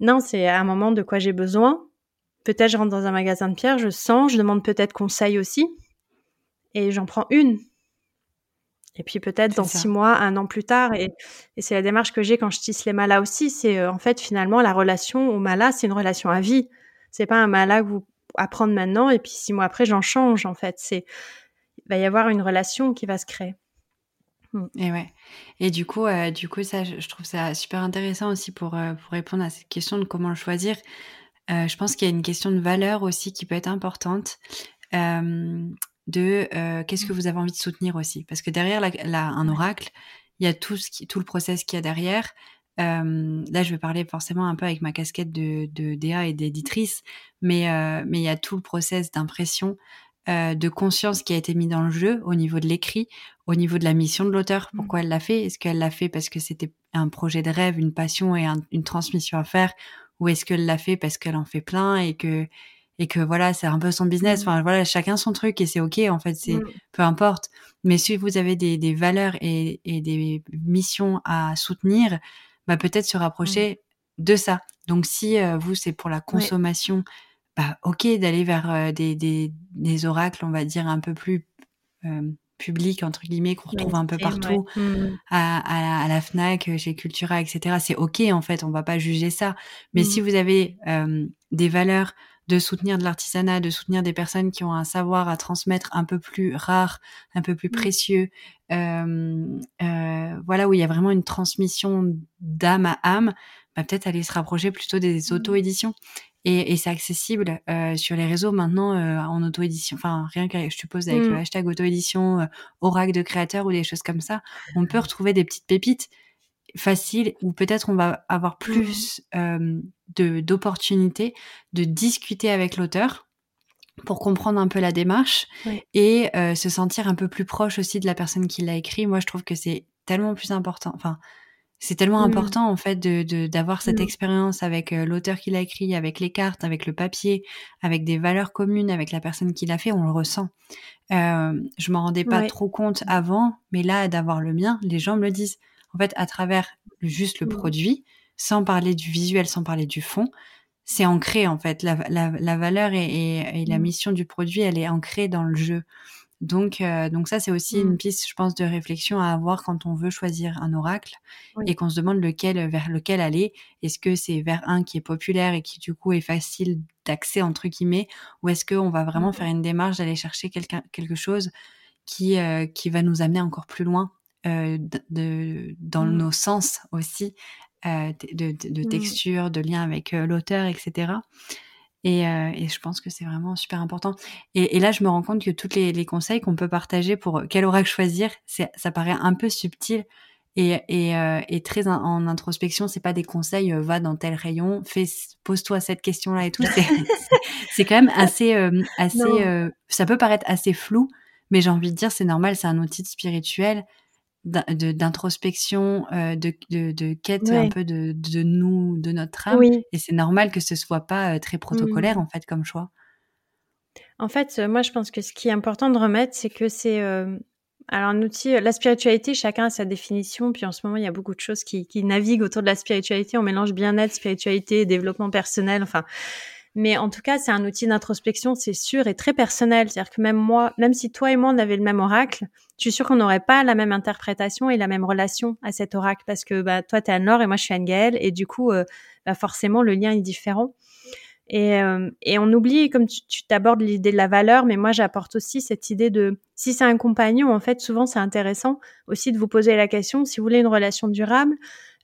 non, c'est à un moment de quoi j'ai besoin. Peut-être je rentre dans un magasin de pierres, je sens, je demande peut-être conseil aussi, et j'en prends une et puis peut-être dans six mois, un an plus tard. Et, c'est la démarche que j'ai quand je tisse les malas aussi. C'est euh, en fait finalement la relation au mala, c'est une relation à vie. C'est pas un mala que vous apprendre maintenant et puis six mois après j'en change. En fait, c'est il va y avoir une relation qui va se créer. Mmh. Et ouais. Et du coup, euh, du coup, ça, je trouve ça super intéressant aussi pour euh, pour répondre à cette question de comment le choisir. je pense qu'il y a une question de valeur aussi qui peut être importante de euh, qu'est-ce que mmh. vous avez envie de soutenir aussi? Parce que derrière la, un oracle, il y a tout, ce qui, tout le process qu'il y a derrière. Euh, là, je vais parler forcément un peu avec ma casquette de, de DA et d'éditrice, mais euh, mais il y a tout le process d'impression, euh, de conscience qui a été mis dans le jeu au niveau de l'écrit, au niveau de la mission de l'auteur. Mmh. Pourquoi elle l'a fait? Est-ce qu'elle l'a fait parce que c'était un projet de rêve, une passion et une transmission à faire, ou est-ce qu'elle l'a fait parce qu'elle en fait plein et que et que voilà, c'est un peu son business. Mmh. Enfin voilà, chacun son truc et c'est ok en fait, c'est mmh. peu importe. Mais si vous avez des, des valeurs et, et, des missions à soutenir, bah peut-être se rapprocher de ça. Donc si euh, vous c'est pour la consommation, bah ok d'aller vers euh, des, des, des, oracles, on va dire un peu plus euh, publics entre guillemets qu'on retrouve un peu partout à, à, à, la Fnac, chez Cultura, etc. C'est ok en fait, on va pas juger ça. Mais si vous avez des valeurs de soutenir de l'artisanat, de soutenir des personnes qui ont un savoir à transmettre un peu plus rare, un peu plus mmh. précieux, euh, euh, voilà où il y a vraiment une transmission d'âme à âme, bah, peut-être aller se rapprocher plutôt des mmh. auto-éditions. Et, et c'est accessible euh, sur les réseaux maintenant euh, en auto-édition. Enfin, rien que je suppose avec le mmh. hashtag auto-édition, euh, oracle de créateur ou des choses comme ça, on peut retrouver des petites pépites facile où peut-être on va avoir plus de d'opportunités de discuter avec l'auteur pour comprendre un peu la démarche et se sentir un peu plus proche aussi de la personne qui l'a écrit. Moi, je trouve que c'est tellement plus important. Enfin, c'est tellement mmh. important en fait de d'avoir cette mmh. expérience avec euh, l'auteur qui l'a écrit, avec les cartes, avec le papier, avec des valeurs communes, avec la personne qui l'a fait, on le ressent. Euh, je m'en rendais pas trop compte avant, mais là d'avoir le mien, les gens me le disent en fait, à travers juste le mmh. produit, sans parler du visuel, sans parler du fond, c'est ancré en fait. La, la, valeur et, la mmh. mission du produit, elle est ancrée dans le jeu. Donc, euh, donc ça, c'est aussi une mmh. piste, je pense, de réflexion à avoir quand on veut choisir un oracle et qu'on se demande lequel, vers lequel aller. Est-ce que c'est vers un qui est populaire et qui du coup est facile d'accès entre guillemets, ou est-ce qu'on va vraiment faire une démarche d'aller chercher quelqu'un, quelque chose qui, euh, qui va nous amener encore plus loin de, dans mmh. nos sens aussi, de, de, mmh. texture, de lien avec l'auteur, etc. Et, et, je pense que c'est vraiment super important. Et, et, là, je me rends compte que tous les, les conseils qu'on peut partager pour quel oracle choisir, ça paraît un peu subtil et, et, euh, et très en, introspection. C'est pas des conseils, euh, va dans tel rayon, pose-toi cette question-là et tout. C'est quand même assez, euh, assez. ça peut paraître assez flou, mais j'ai envie de dire, c'est normal. C'est un outil spirituel d'introspection, euh, de, de, de, quête un peu de, de, nous, de notre âme. Et c'est normal que ce soit pas euh, très protocolaire, mmh. en fait, comme choix. En fait, euh, moi, je pense que ce qui est important de remettre, c'est que c'est alors un outil, la spiritualité, chacun a sa définition. Puis en ce moment, il y a beaucoup de choses qui, qui naviguent autour de la spiritualité. On mélange bien-être, spiritualité, développement personnel. Enfin, mais en tout cas, c'est un outil d'introspection, c'est sûr, et très personnel. C'est-à-dire que même moi, même si toi et moi, on avait le même oracle, je suis sûre qu'on n'aurait pas la même interprétation et la même relation à cet oracle. Parce que bah, toi, tu es Anne-Laure et moi, je suis Anne-Gaëlle. Et du coup, euh, bah, forcément, le lien est différent. Et, euh, et on oublie, comme tu t'abordes l'idée de la valeur, mais moi, j'apporte aussi cette idée de, si c'est un compagnon, en fait, souvent, c'est intéressant aussi de vous poser la question, si vous voulez une relation durable,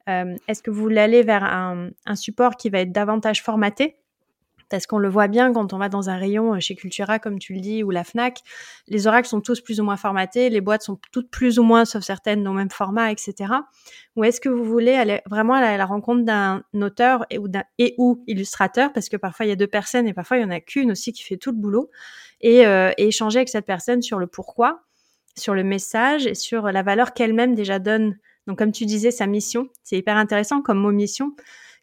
euh, est-ce que vous voulez aller vers un, un support qui va être davantage formaté? Parce qu'on le voit bien quand on va dans un rayon euh, chez Cultura, comme tu le dis, ou la Fnac, les oracles sont tous plus ou moins formatés, les boîtes sont toutes plus ou moins, sauf certaines, dans le même format, etc. Ou est-ce que vous voulez aller vraiment à la, rencontre d'un auteur et ou, et ou illustrateur, parce que parfois il y a deux personnes et parfois il y en a qu'une aussi qui fait tout le boulot, et, euh, et échanger avec cette personne sur le pourquoi, sur le message et sur la valeur qu'elle-même déjà donne. Donc comme tu disais, sa mission, c'est hyper intéressant comme mot mission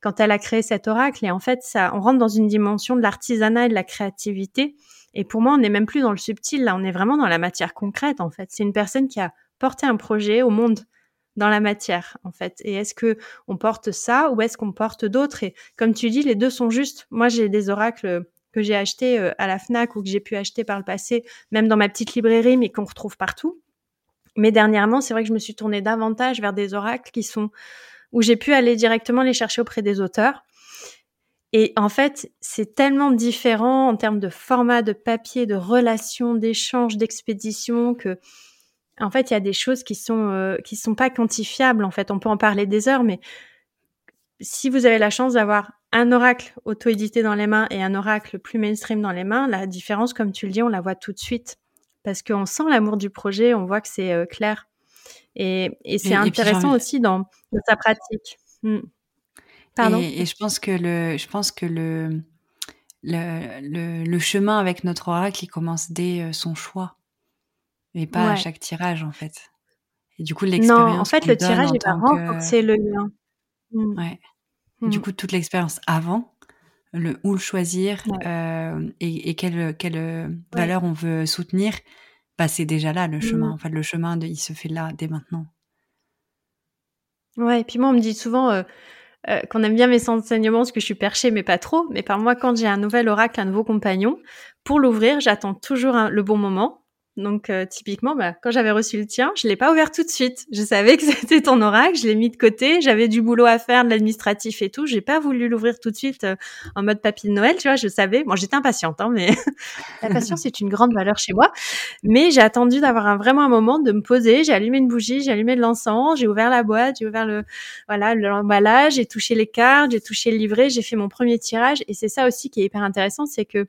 quand elle a créé cet oracle. Et en fait, ça, on rentre dans une dimension de l'artisanat et de la créativité. Et pour moi, on n'est même plus dans le subtil, là, on est vraiment dans la matière concrète, en fait. C'est une personne qui a porté un projet au monde dans la matière, en fait. Et est-ce que on porte ça ou est-ce qu'on porte d'autres? Et comme tu dis, les deux sont justes. Moi, j'ai des oracles que j'ai achetés euh, à la Fnac ou que j'ai pu acheter par le passé, même dans ma petite librairie, mais qu'on retrouve partout. Mais dernièrement, c'est vrai que je me suis tournée davantage vers des oracles qui sont où j'ai pu aller directement les chercher auprès des auteurs. Et en fait, c'est tellement différent en termes de format, de papier, de relations, d'échanges, d'expédition que, en fait, il y a des choses qui sont euh, qui sont pas quantifiables. En fait, on peut en parler des heures, mais si vous avez la chance d'avoir un oracle auto-édité dans les mains et un oracle plus mainstream dans les mains, la différence, comme tu le dis, on la voit tout de suite parce qu'on sent l'amour du projet, on voit que c'est euh, clair. Et, c'est intéressant aussi dans, sa pratique. Hmm. Pardon. Et, je pense que le, je pense que le, le, le, chemin avec notre oracle, il commence dès euh, son choix et pas à chaque tirage en fait. Et du coup, l'expérience. Non, en fait, le tirage, il va renforcer le lien. Hmm. Ouais. Du hmm. coup, toute l'expérience avant, le où le choisir euh, et, et, quelle, quelle euh, valeur on veut soutenir, bah, c'est déjà là le chemin. En fait, le chemin, de, il se fait là, dès maintenant. Ouais, et puis moi, on me dit souvent euh, euh, qu'on aime bien mes enseignements parce que je suis perchée, mais pas trop. Mais par moi, quand j'ai un nouvel oracle, un nouveau compagnon, pour l'ouvrir, j'attends toujours le bon moment. Donc euh, typiquement, bah, quand j'avais reçu le tien, je l'ai pas ouvert tout de suite. Je savais que c'était ton oracle, je l'ai mis de côté. J'avais du boulot à faire, de l'administratif et tout. J'ai pas voulu l'ouvrir tout de suite euh, en mode papy de Noël, tu vois. Je savais. Bon, j'étais impatiente, hein, mais la patience est une grande valeur chez moi. Mais j'ai attendu d'avoir un, vraiment un moment de me poser. J'ai allumé une bougie, j'ai allumé de l'encens, j'ai ouvert la boîte, j'ai ouvert le voilà l'emballage, j'ai touché les cartes, j'ai touché le livret, j'ai fait mon premier tirage. Et c'est ça aussi qui est hyper intéressant, c'est que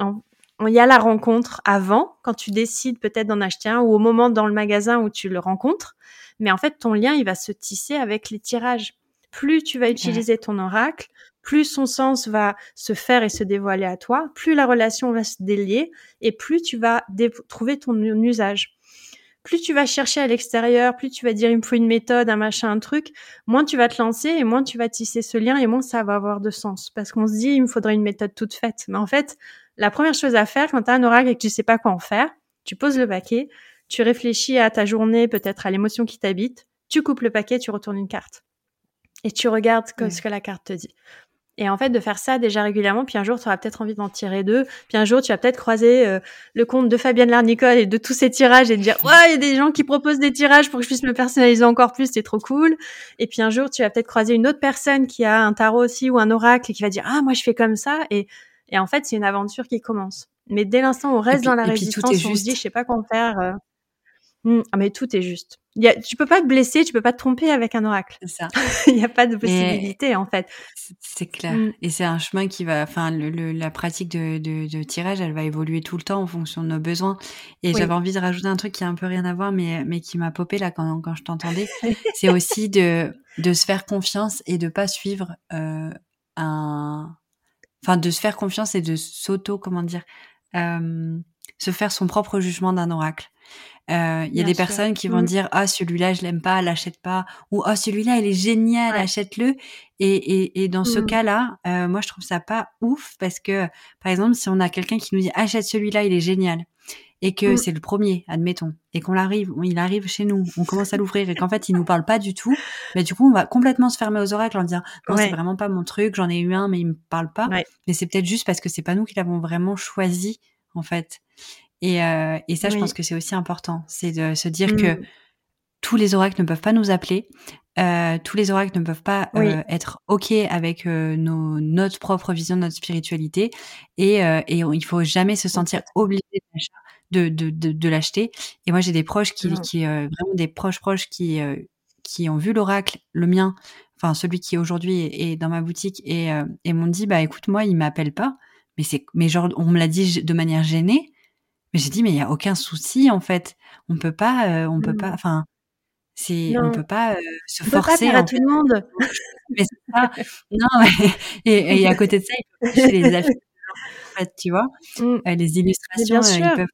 en, il y a la rencontre avant, quand tu décides peut-être d'en acheter un, ou au moment dans le magasin où tu le rencontres. Mais en fait, ton lien, il va se tisser avec les tirages. Plus tu vas utiliser ton oracle, plus son sens va se faire et se dévoiler à toi, plus la relation va se délier, et plus tu vas trouver ton usage. Plus tu vas chercher à l'extérieur, plus tu vas dire il me faut une méthode, un machin, un truc, moins tu vas te lancer et moins tu vas tisser ce lien et moins ça va avoir de sens. Parce qu'on se dit il me faudrait une méthode toute faite. Mais en fait, la première chose à faire quand tu as un oracle et que tu sais pas quoi en faire, tu poses le paquet, tu réfléchis à ta journée, peut-être à l'émotion qui t'habite, tu coupes le paquet, tu retournes une carte. Et tu regardes ce que la carte te dit. Et en fait, de faire ça déjà régulièrement, puis un jour, tu auras peut-être envie d'en tirer deux, puis un jour, tu vas peut-être croiser euh, le compte de Fabienne Larnicole et de tous ces tirages et te dire, ouais, il y a des gens qui proposent des tirages pour que je puisse me personnaliser encore plus, c'est trop cool. Et puis un jour, tu vas peut-être croiser une autre personne qui a un tarot aussi ou un oracle et qui va dire, ah, moi, je fais comme ça. Et et en fait, c'est une aventure qui commence. Mais dès l'instant où on reste dans la résistance, on se dit, je sais pas quoi faire. Euh. Mmh. Ah mais tout est juste. Il y a, tu peux pas te blesser, tu peux pas te tromper avec un oracle. C'est ça. Il n'y a pas de possibilité en fait. C'est clair. Mmh. Et c'est un chemin qui va, enfin, le, la pratique de, de, de, tirage, elle va évoluer tout le temps en fonction de nos besoins. Et j'avais envie de rajouter un truc qui a un peu rien à voir, mais mais qui m'a popé là quand quand je t'entendais. c'est aussi de de se faire confiance et de pas suivre euh, un, enfin, de se faire confiance et de s'auto, comment dire, euh, se faire son propre jugement d'un oracle. Euh, il y a des personnes qui vont mmh. dire ah celui-là je l'aime pas, l'achète pas ou ah celui-là il est génial, achète-le. Et, et, et, dans ce mmh. cas-là, euh, moi je trouve ça pas ouf parce que par exemple si on a quelqu'un qui nous dit achète celui-là il est génial et que mmh. c'est le premier, admettons, et qu'on arrive, il arrive chez nous, on commence à l'ouvrir et qu'en fait il nous parle pas du tout, mais du coup on va complètement se fermer aux oracles en disant non c'est vraiment pas mon truc, j'en ai eu un mais il me parle pas, mais c'est peut-être juste parce que c'est pas nous qui l'avons vraiment choisi en fait. Et, euh, et ça, je pense que c'est aussi important, c'est de se dire que mmh. tous les oracles ne peuvent pas nous appeler, euh, tous les oracles ne peuvent pas euh, être ok avec euh, nos, notre propre vision de notre spiritualité, et, et il faut jamais se sentir obligé de, de, de, de l'acheter. Et moi, j'ai des proches qui, qui vraiment des proches proches qui qui ont vu l'oracle, le mien, enfin celui qui aujourd'hui est, est, dans ma boutique, et, et m'ont dit bah écoute moi, il m'appelle pas, mais c'est mais genre on me l'a dit de manière gênée mais j'ai dit, mais il y a aucun souci en fait. On peut pas, euh, on peut pas, mmh. enfin, c'est, on peut pas euh, se on forcer. Peut pas à tout le monde. mais c'est pas, non, et, et, à côté de ça, il faut les affiches, en fait, tu vois, mmh. euh, les illustrations, ils peuvent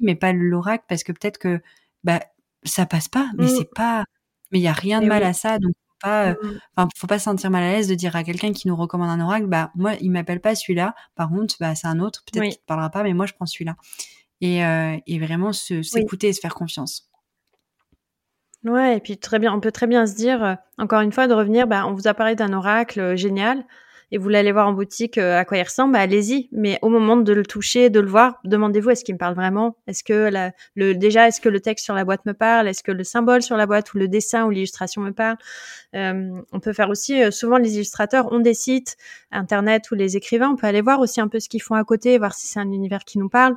mais pas l'oracle parce que peut-être que, bah, ça passe pas, mais mmh. c'est pas, mais il y a rien de mal à ça, donc pas, mmh enfin, faut pas se sentir mal à l'aise de dire à quelqu'un qui nous recommande un oracle, bah moi, il m'appelle pas celui-là. Par contre, bah c'est un autre. Peut-être qu'il te parlera pas, mais moi, je prends celui-là et, euh, et vraiment s'écouter et se faire confiance. Ouais, et puis très bien, on peut très bien se dire, euh, encore une fois, de revenir, bah, on vous a parlé d'un oracle euh, génial, et vous l'allez voir en boutique à quoi il ressemble, bah, allez-y. Mais au moment de le toucher, de le voir, demandez-vous est-ce qu'il me parle vraiment? Est-ce que la, le déjà, est-ce que le texte sur la boîte me parle? Est-ce que le symbole sur la boîte ou le dessin ou l'illustration me parle? On peut faire aussi, souvent les illustrateurs ont des sites internet ou les écrivains, on peut aller voir aussi un peu ce qu'ils font à côté, voir si c'est un univers qui nous parle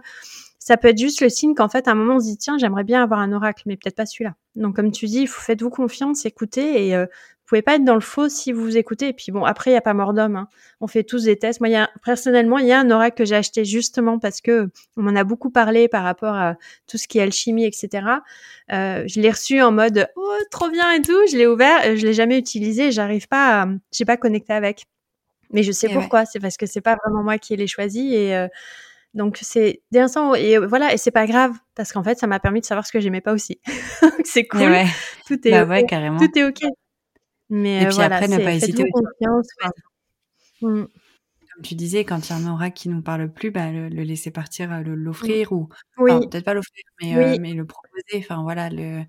ça peut être juste le signe qu'en fait, à un moment, on se dit, tiens, j'aimerais bien avoir un oracle, mais peut-être pas celui-là. Donc, comme tu dis, faites-vous confiance, écoutez, et euh, pouvez pas être dans le faux si vous vous écoutez. Et puis bon, après, il y a pas mort d'homme. Hein. On fait tous des tests. Moi, y a, personnellement, il y a un oracle que j'ai acheté justement parce que on m'en a beaucoup parlé par rapport à tout ce qui est alchimie, etc. Euh, je l'ai reçu en mode, oh, trop bien et tout. Je l'ai ouvert, je l'ai jamais utilisé. J'arrive pas, à, j'ai pas connecté avec. Mais je sais pourquoi. C'est parce que c'est pas vraiment moi qui l'ai choisi et euh, donc c'est des instants et voilà et c'est pas grave parce qu'en fait ça m'a permis de savoir ce que j'aimais pas aussi. c'est cool. Tout est bah ouais, carrément. tout est ok. Mais et puis voilà, après ne pas hésiter. Confiance, mmh. Comme tu disais, quand il y a un oracle qui nous parle plus, bah, le, laisser partir, euh, l'offrir ou oui. peut-être pas l'offrir, mais, euh, mais le proposer. Enfin voilà, le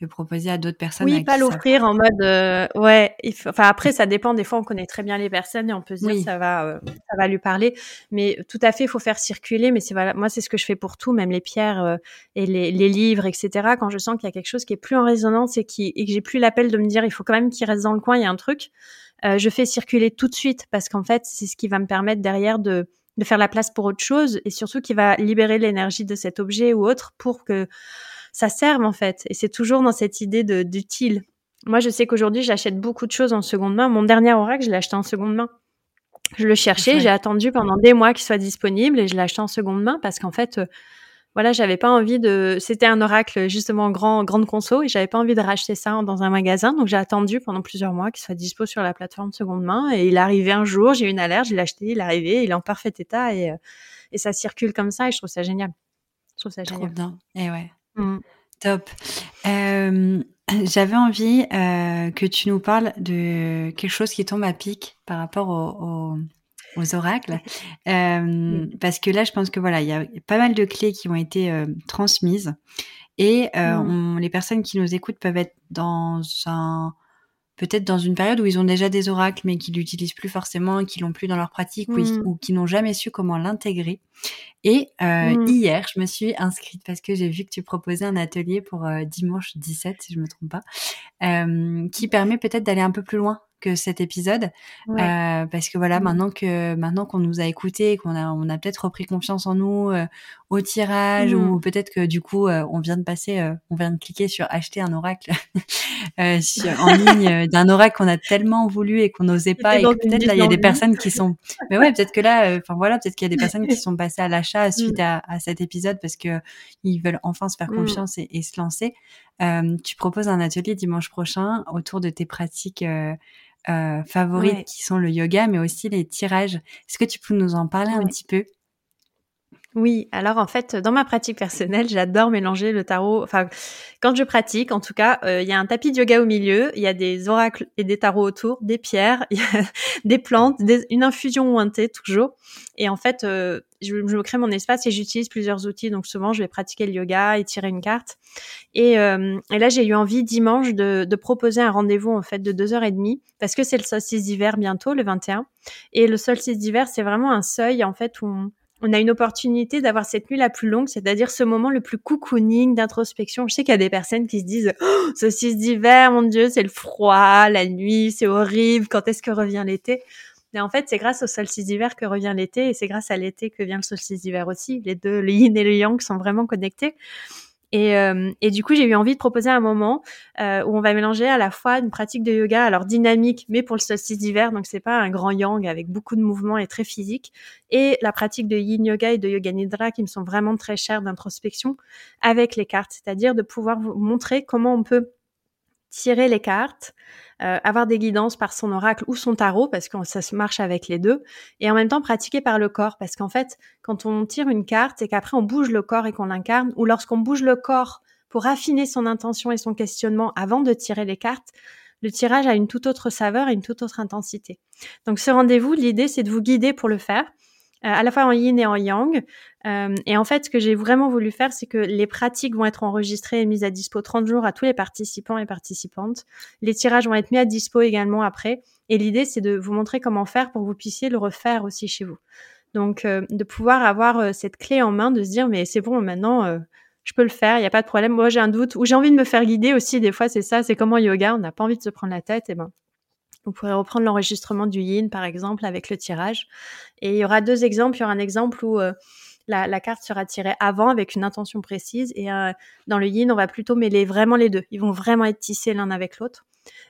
le proposer à d'autres personnes. Oui, pas l'offrir en mode euh, ouais. Enfin après, ça dépend. Des fois, on connaît très bien les personnes et on peut se dire ça va, euh, ça va lui parler. Mais tout à fait, il faut faire circuler. Mais c'est voilà, moi c'est ce que je fais pour tout, même les pierres euh, et les, les, livres, etc. Quand je sens qu'il y a quelque chose qui est plus en résonance et, qui, et que j'ai plus l'appel de me dire il faut quand même qu'il reste dans le coin, il y a un truc. je fais circuler tout de suite parce qu'en fait, c'est ce qui va me permettre derrière de de faire la place pour autre chose et surtout qui va libérer l'énergie de cet objet ou autre pour que ça serve en fait. Et c'est toujours dans cette idée d'utile. Moi, je sais qu'aujourd'hui, j'achète beaucoup de choses en seconde main. Mon dernier oracle, je l'ai acheté en seconde main. Je le cherchais, j'ai attendu pendant des mois qu'il soit disponible et je l'ai acheté en seconde main parce qu'en fait, euh, voilà, j'avais pas envie de. C'était un oracle justement grand, grande conso et j'avais pas envie de racheter ça dans un magasin. Donc j'ai attendu pendant plusieurs mois qu'il soit dispo sur la plateforme seconde main et il est arrivé un jour. J'ai eu une alerte, je l'ai acheté, il est arrivé, il est en parfait état et, euh, et ça circule comme ça et je trouve ça génial. Je trouve ça génial. bien. Et ouais. Mmh. Top. Euh, j'avais envie euh, que tu nous parles de quelque chose qui tombe à pic par rapport aux oracles, euh, parce que là, je pense que voilà, il y a pas mal de clés qui ont été transmises et mmh. les personnes qui nous écoutent peuvent être dans un peut-être dans une période où ils ont déjà des oracles mais qui l'utilisent plus forcément, qui l'ont plus dans leur pratique ou, mmh. qui n'ont jamais su comment l'intégrer. Et euh, mmh. hier, je me suis inscrite parce que j'ai vu que tu proposais un atelier pour euh, dimanche 17, si je me trompe pas, euh, qui permet peut-être d'aller un peu plus loin que cet épisode euh, parce que voilà, mmh. maintenant que maintenant qu'on nous a écoutés, qu'on a on a peut-être repris confiance en nous euh, au tirage mmh. ou peut-être que du coup euh, on vient de passer, on vient de cliquer sur acheter un oracle en ligne d'un oracle qu'on a tellement voulu et qu'on n'osait pas et, peut-être là il y a des personnes qui sont, mais ouais peut-être que là, enfin voilà peut-être qu'il y a des personnes qui sont passées à l'achat suite mmh. à, à, cet épisode parce que ils veulent enfin se faire confiance et, et se lancer. Tu proposes un atelier dimanche prochain autour de tes pratiques euh, favorites qui sont le yoga, mais aussi les tirages. Est-ce que tu peux nous en parler un petit peu? Oui, alors en fait, dans ma pratique personnelle, j'adore mélanger le tarot. Enfin, quand je pratique, en tout cas, euh, il y a un tapis de yoga au milieu, il y a des oracles et des tarots autour, des pierres, des plantes, une infusion ou un thé toujours. Et en fait, euh, je, crée mon espace et j'utilise plusieurs outils. Donc souvent, je vais pratiquer le yoga et tirer une carte. Et, euh, là, j'ai eu envie dimanche de, de proposer un rendez-vous en fait de deux heures et demie parce que c'est le solstice d'hiver bientôt, le 21. Et le solstice d'hiver, c'est vraiment un seuil en fait où on, on a une opportunité d'avoir cette nuit la plus longue, c'est-à-dire ce moment le plus cocooning d'introspection. Je sais qu'il y a des personnes qui se disent oh, solstice d'hiver, mon Dieu, c'est le froid, la nuit, c'est horrible, quand est-ce que revient l'été? Mais en fait, c'est grâce au solstice d'hiver que revient l'été et c'est grâce à l'été que vient le solstice d'hiver aussi. Les deux, le yin et le yang sont vraiment connectés. Et, euh, du coup, j'ai eu envie de proposer un moment euh, où on va mélanger à la fois une pratique de yoga, alors dynamique, mais pour le solstice d'hiver, donc c'est pas un grand yang avec beaucoup de mouvements et très physique, et la pratique de yin yoga et de yoga nidra qui me sont vraiment très chères d'introspection avec les cartes, c'est-à-dire de pouvoir vous montrer comment on peut tirer les cartes, euh, avoir des guidances par son oracle ou son tarot, parce que ça se marche avec les deux, et en même temps pratiquer par le corps, parce qu'en fait, quand on tire une carte et qu'après on bouge le corps et qu'on l'incarne, ou lorsqu'on bouge le corps pour affiner son intention et son questionnement avant de tirer les cartes, le tirage a une toute autre saveur et une toute autre intensité. Donc ce rendez-vous, l'idée c'est de vous guider pour le faire. Euh, à la fois en yin et en yang. Euh, et en fait, ce que j'ai vraiment voulu faire, c'est que les pratiques vont être enregistrées et mises à dispo 30 jours à tous les participants et participantes. Les tirages vont être mis à dispo également après. Et l'idée, c'est de vous montrer comment faire pour que vous puissiez le refaire aussi chez vous. Donc, euh, de pouvoir avoir cette clé en main, de se dire, mais c'est bon, maintenant, je peux le faire, il n'y a pas de problème. Moi, j'ai un doute ou j'ai envie de me faire guider aussi. Des fois, c'est ça, c'est comme en yoga, on n'a pas envie de se prendre la tête. Et ben, vous pourrez reprendre l'enregistrement du yin, par exemple, avec le tirage. Et il y aura deux exemples. Il y aura un exemple où euh, la, carte sera tirée avant avec une intention précise. Et euh, dans le yin, on va plutôt mêler vraiment les deux. Ils vont vraiment être tissés l'un avec l'autre.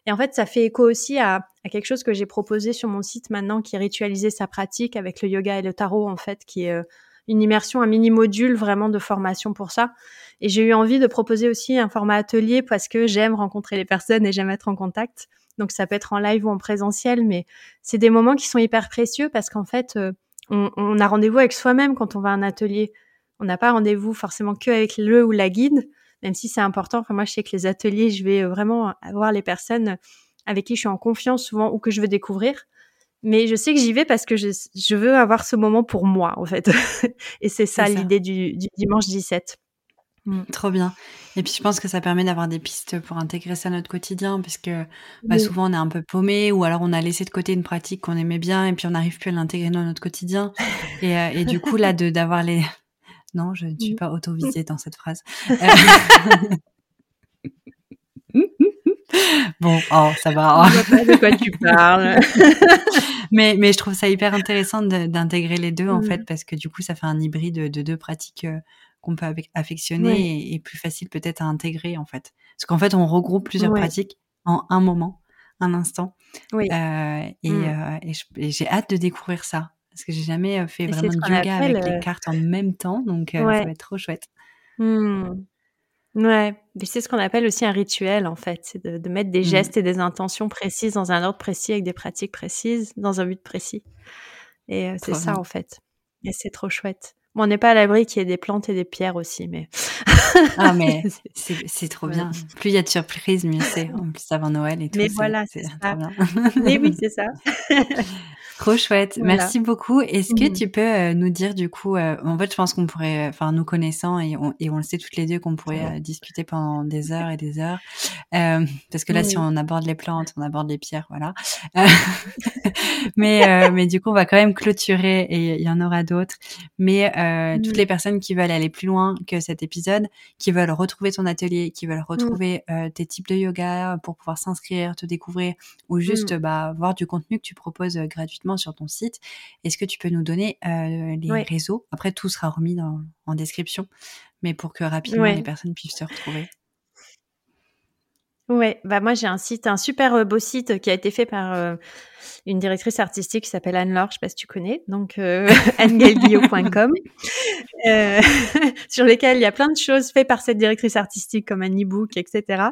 Et en fait, ça fait écho aussi à, quelque chose que j'ai proposé sur mon site maintenant, qui est ritualiser sa pratique avec le yoga et le tarot, en fait, qui est euh, une immersion, un mini module vraiment de formation pour ça. Et j'ai eu envie de proposer aussi un format atelier parce que j'aime rencontrer les personnes et j'aime être en contact. Donc ça peut être en live ou en présentiel, mais c'est des moments qui sont hyper précieux parce qu'en fait, euh, on, a rendez-vous avec soi-même quand on va à un atelier. On n'a pas rendez-vous forcément que avec le ou la guide, même si c'est important. Enfin, moi, je sais que les ateliers, je vais vraiment avoir les personnes avec qui je suis en confiance souvent ou que je veux découvrir. Mais je sais que j'y vais parce que je, veux avoir ce moment pour moi, en fait. Et c'est ça, l'idée du, du dimanche 17. Mmh, trop bien. Et puis je pense que ça permet d'avoir des pistes pour intégrer ça à notre quotidien, parce que bah, souvent on est un peu paumé, ou alors on a laissé de côté une pratique qu'on aimait bien, et puis on n'arrive plus à l'intégrer dans notre quotidien. Et, euh, et du coup là, d'avoir les... Non, je ne suis mmh. pas auto-visée dans cette phrase. bon, oh, ça va. Je vois pas de quoi tu parles. mais, mais je trouve ça hyper intéressant d'intégrer les deux, en mmh. fait, parce que du coup, ça fait un hybride de, deux pratiques euh, qu'on peut affectionner et, plus facile peut-être à intégrer en fait. Parce qu'en fait, on regroupe plusieurs pratiques en un moment, un instant. Oui. Euh, et, mmh. euh, j'ai hâte de découvrir ça parce que j'ai jamais euh, fait vraiment de yoga avec les cartes en même temps, donc ça va être trop chouette. Mmh. Ouais, c'est ce qu'on appelle aussi un rituel en fait, c'est de, mettre des mmh. gestes et des intentions précises dans un ordre précis avec des pratiques précises dans un but précis. Et c'est ça en fait. Et c'est trop chouette on n'est pas à l'abri qu'il y ait des plantes et des pierres aussi, mais. ah, mais c'est trop bien. Plus il y a de surprises, mieux c'est. En plus, avant Noël et tout. Mais voilà, c'est ça. mais oui, c'est ça. Trop chouette. Merci beaucoup. Est-ce que mmh. tu peux euh, nous dire du coup, euh, en fait, je pense qu'on pourrait, enfin, nous connaissant et on, et on le sait toutes les deux qu'on pourrait euh, discuter pendant des heures et des heures, parce que là, si on aborde les plantes, on aborde les pierres, voilà. mais mais du coup, on va quand même clôturer et il y en aura d'autres. Mais toutes mmh. les personnes qui veulent aller plus loin que cet épisode, qui veulent retrouver ton atelier, qui veulent retrouver tes types de yoga pour pouvoir s'inscrire, te découvrir ou juste bah voir du contenu que tu proposes gratuitement sur ton site. Est-ce que tu peux nous donner euh, les réseaux? Après, tout sera remis dans, en description, mais pour que rapidement les personnes puissent se retrouver. Ouais, bah moi j'ai un site, un super beau site qui a été fait par euh, une directrice artistique qui s'appelle Anne-Laure, je sais pas si tu connais, donc euh, euh, sur lesquels il y a plein de choses faites par cette directrice artistique comme un e-book, etc.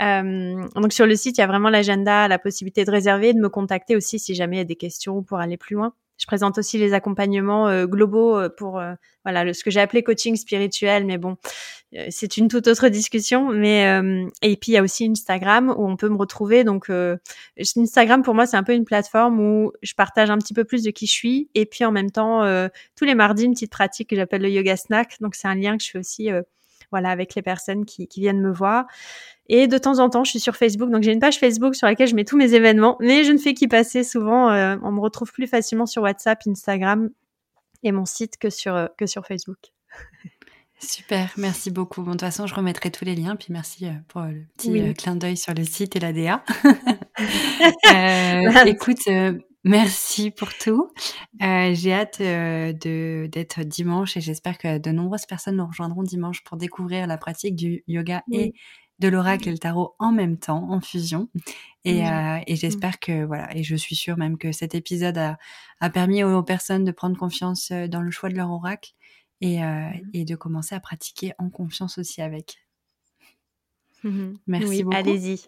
Euh, donc sur le site, il y a vraiment l'agenda, la possibilité de réserver, de me contacter aussi si jamais il y a des questions pour aller plus loin. Je présente aussi les accompagnements euh, globaux euh, pour euh, voilà ce que j'ai appelé coaching spirituel, mais bon, c'est une toute autre discussion. Mais et puis il y a aussi Instagram où on peut me retrouver. Donc Instagram pour moi c'est un peu une plateforme où je partage un petit peu plus de qui je suis et puis en même temps tous les mardis une petite pratique que j'appelle le yoga snack. Donc c'est un lien que je fais aussi voilà avec les personnes qui, qui viennent me voir. Et de temps en temps, je suis sur Facebook, donc j'ai une page Facebook sur laquelle je mets tous mes événements, mais je ne fais qu'y passer souvent. Euh, on me retrouve plus facilement sur WhatsApp, Instagram et mon site que sur, euh, que sur Facebook. Super, merci beaucoup. Bon, de toute façon, je remettrai tous les liens, puis merci euh, pour le petit clin d'œil sur le site et la DA. écoute, merci pour tout. J'ai hâte de d'être dimanche et j'espère que de nombreuses personnes nous rejoindront dimanche pour découvrir la pratique du yoga et de l'oracle et le tarot en même temps, en fusion. Et, euh, et j'espère que voilà, et je suis sûre même que cet épisode a, a permis aux, personnes de prendre confiance euh, dans le choix de leur oracle et, euh, et de commencer à pratiquer en confiance aussi avec. Mmh Merci beaucoup. Allez-y.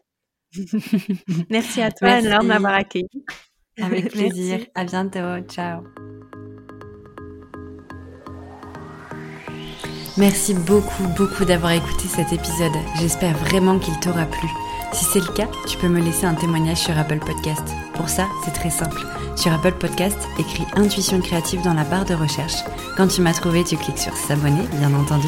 Merci à toi, Anne-Laure, de m'avoir accueilli. Avec plaisir. À bientôt. Ciao. Merci beaucoup, beaucoup d'avoir écouté cet épisode. J'espère vraiment qu'il t'aura plu. Si c'est le cas, tu peux me laisser un témoignage sur Apple Podcast. Pour ça, c'est très simple. Sur Apple Podcast, écris Intuition créative dans la barre de recherche. Quand tu m'as trouvé, tu cliques sur S'abonner, bien entendu.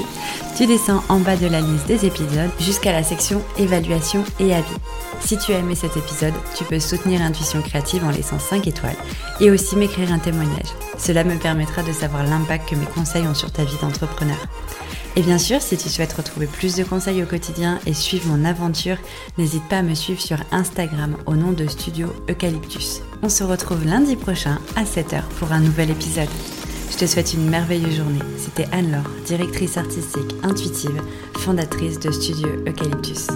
Tu descends en bas de la liste des épisodes jusqu'à la section Évaluation et avis. Si tu as aimé cet épisode, tu peux soutenir Intuition créative en laissant 5 étoiles et aussi m'écrire un témoignage. Cela me permettra de savoir l'impact que mes conseils ont sur ta vie d'entrepreneur. Et bien sûr, si tu souhaites retrouver plus de conseils au quotidien et suivre mon aventure, n'hésite pas à me suivre sur Instagram au nom de Studio Eucalyptus. On se retrouve lundi prochain à 7h pour un nouvel épisode. Je te souhaite une merveilleuse journée. C'était Anne-Laure, directrice artistique intuitive, fondatrice de Studio Eucalyptus.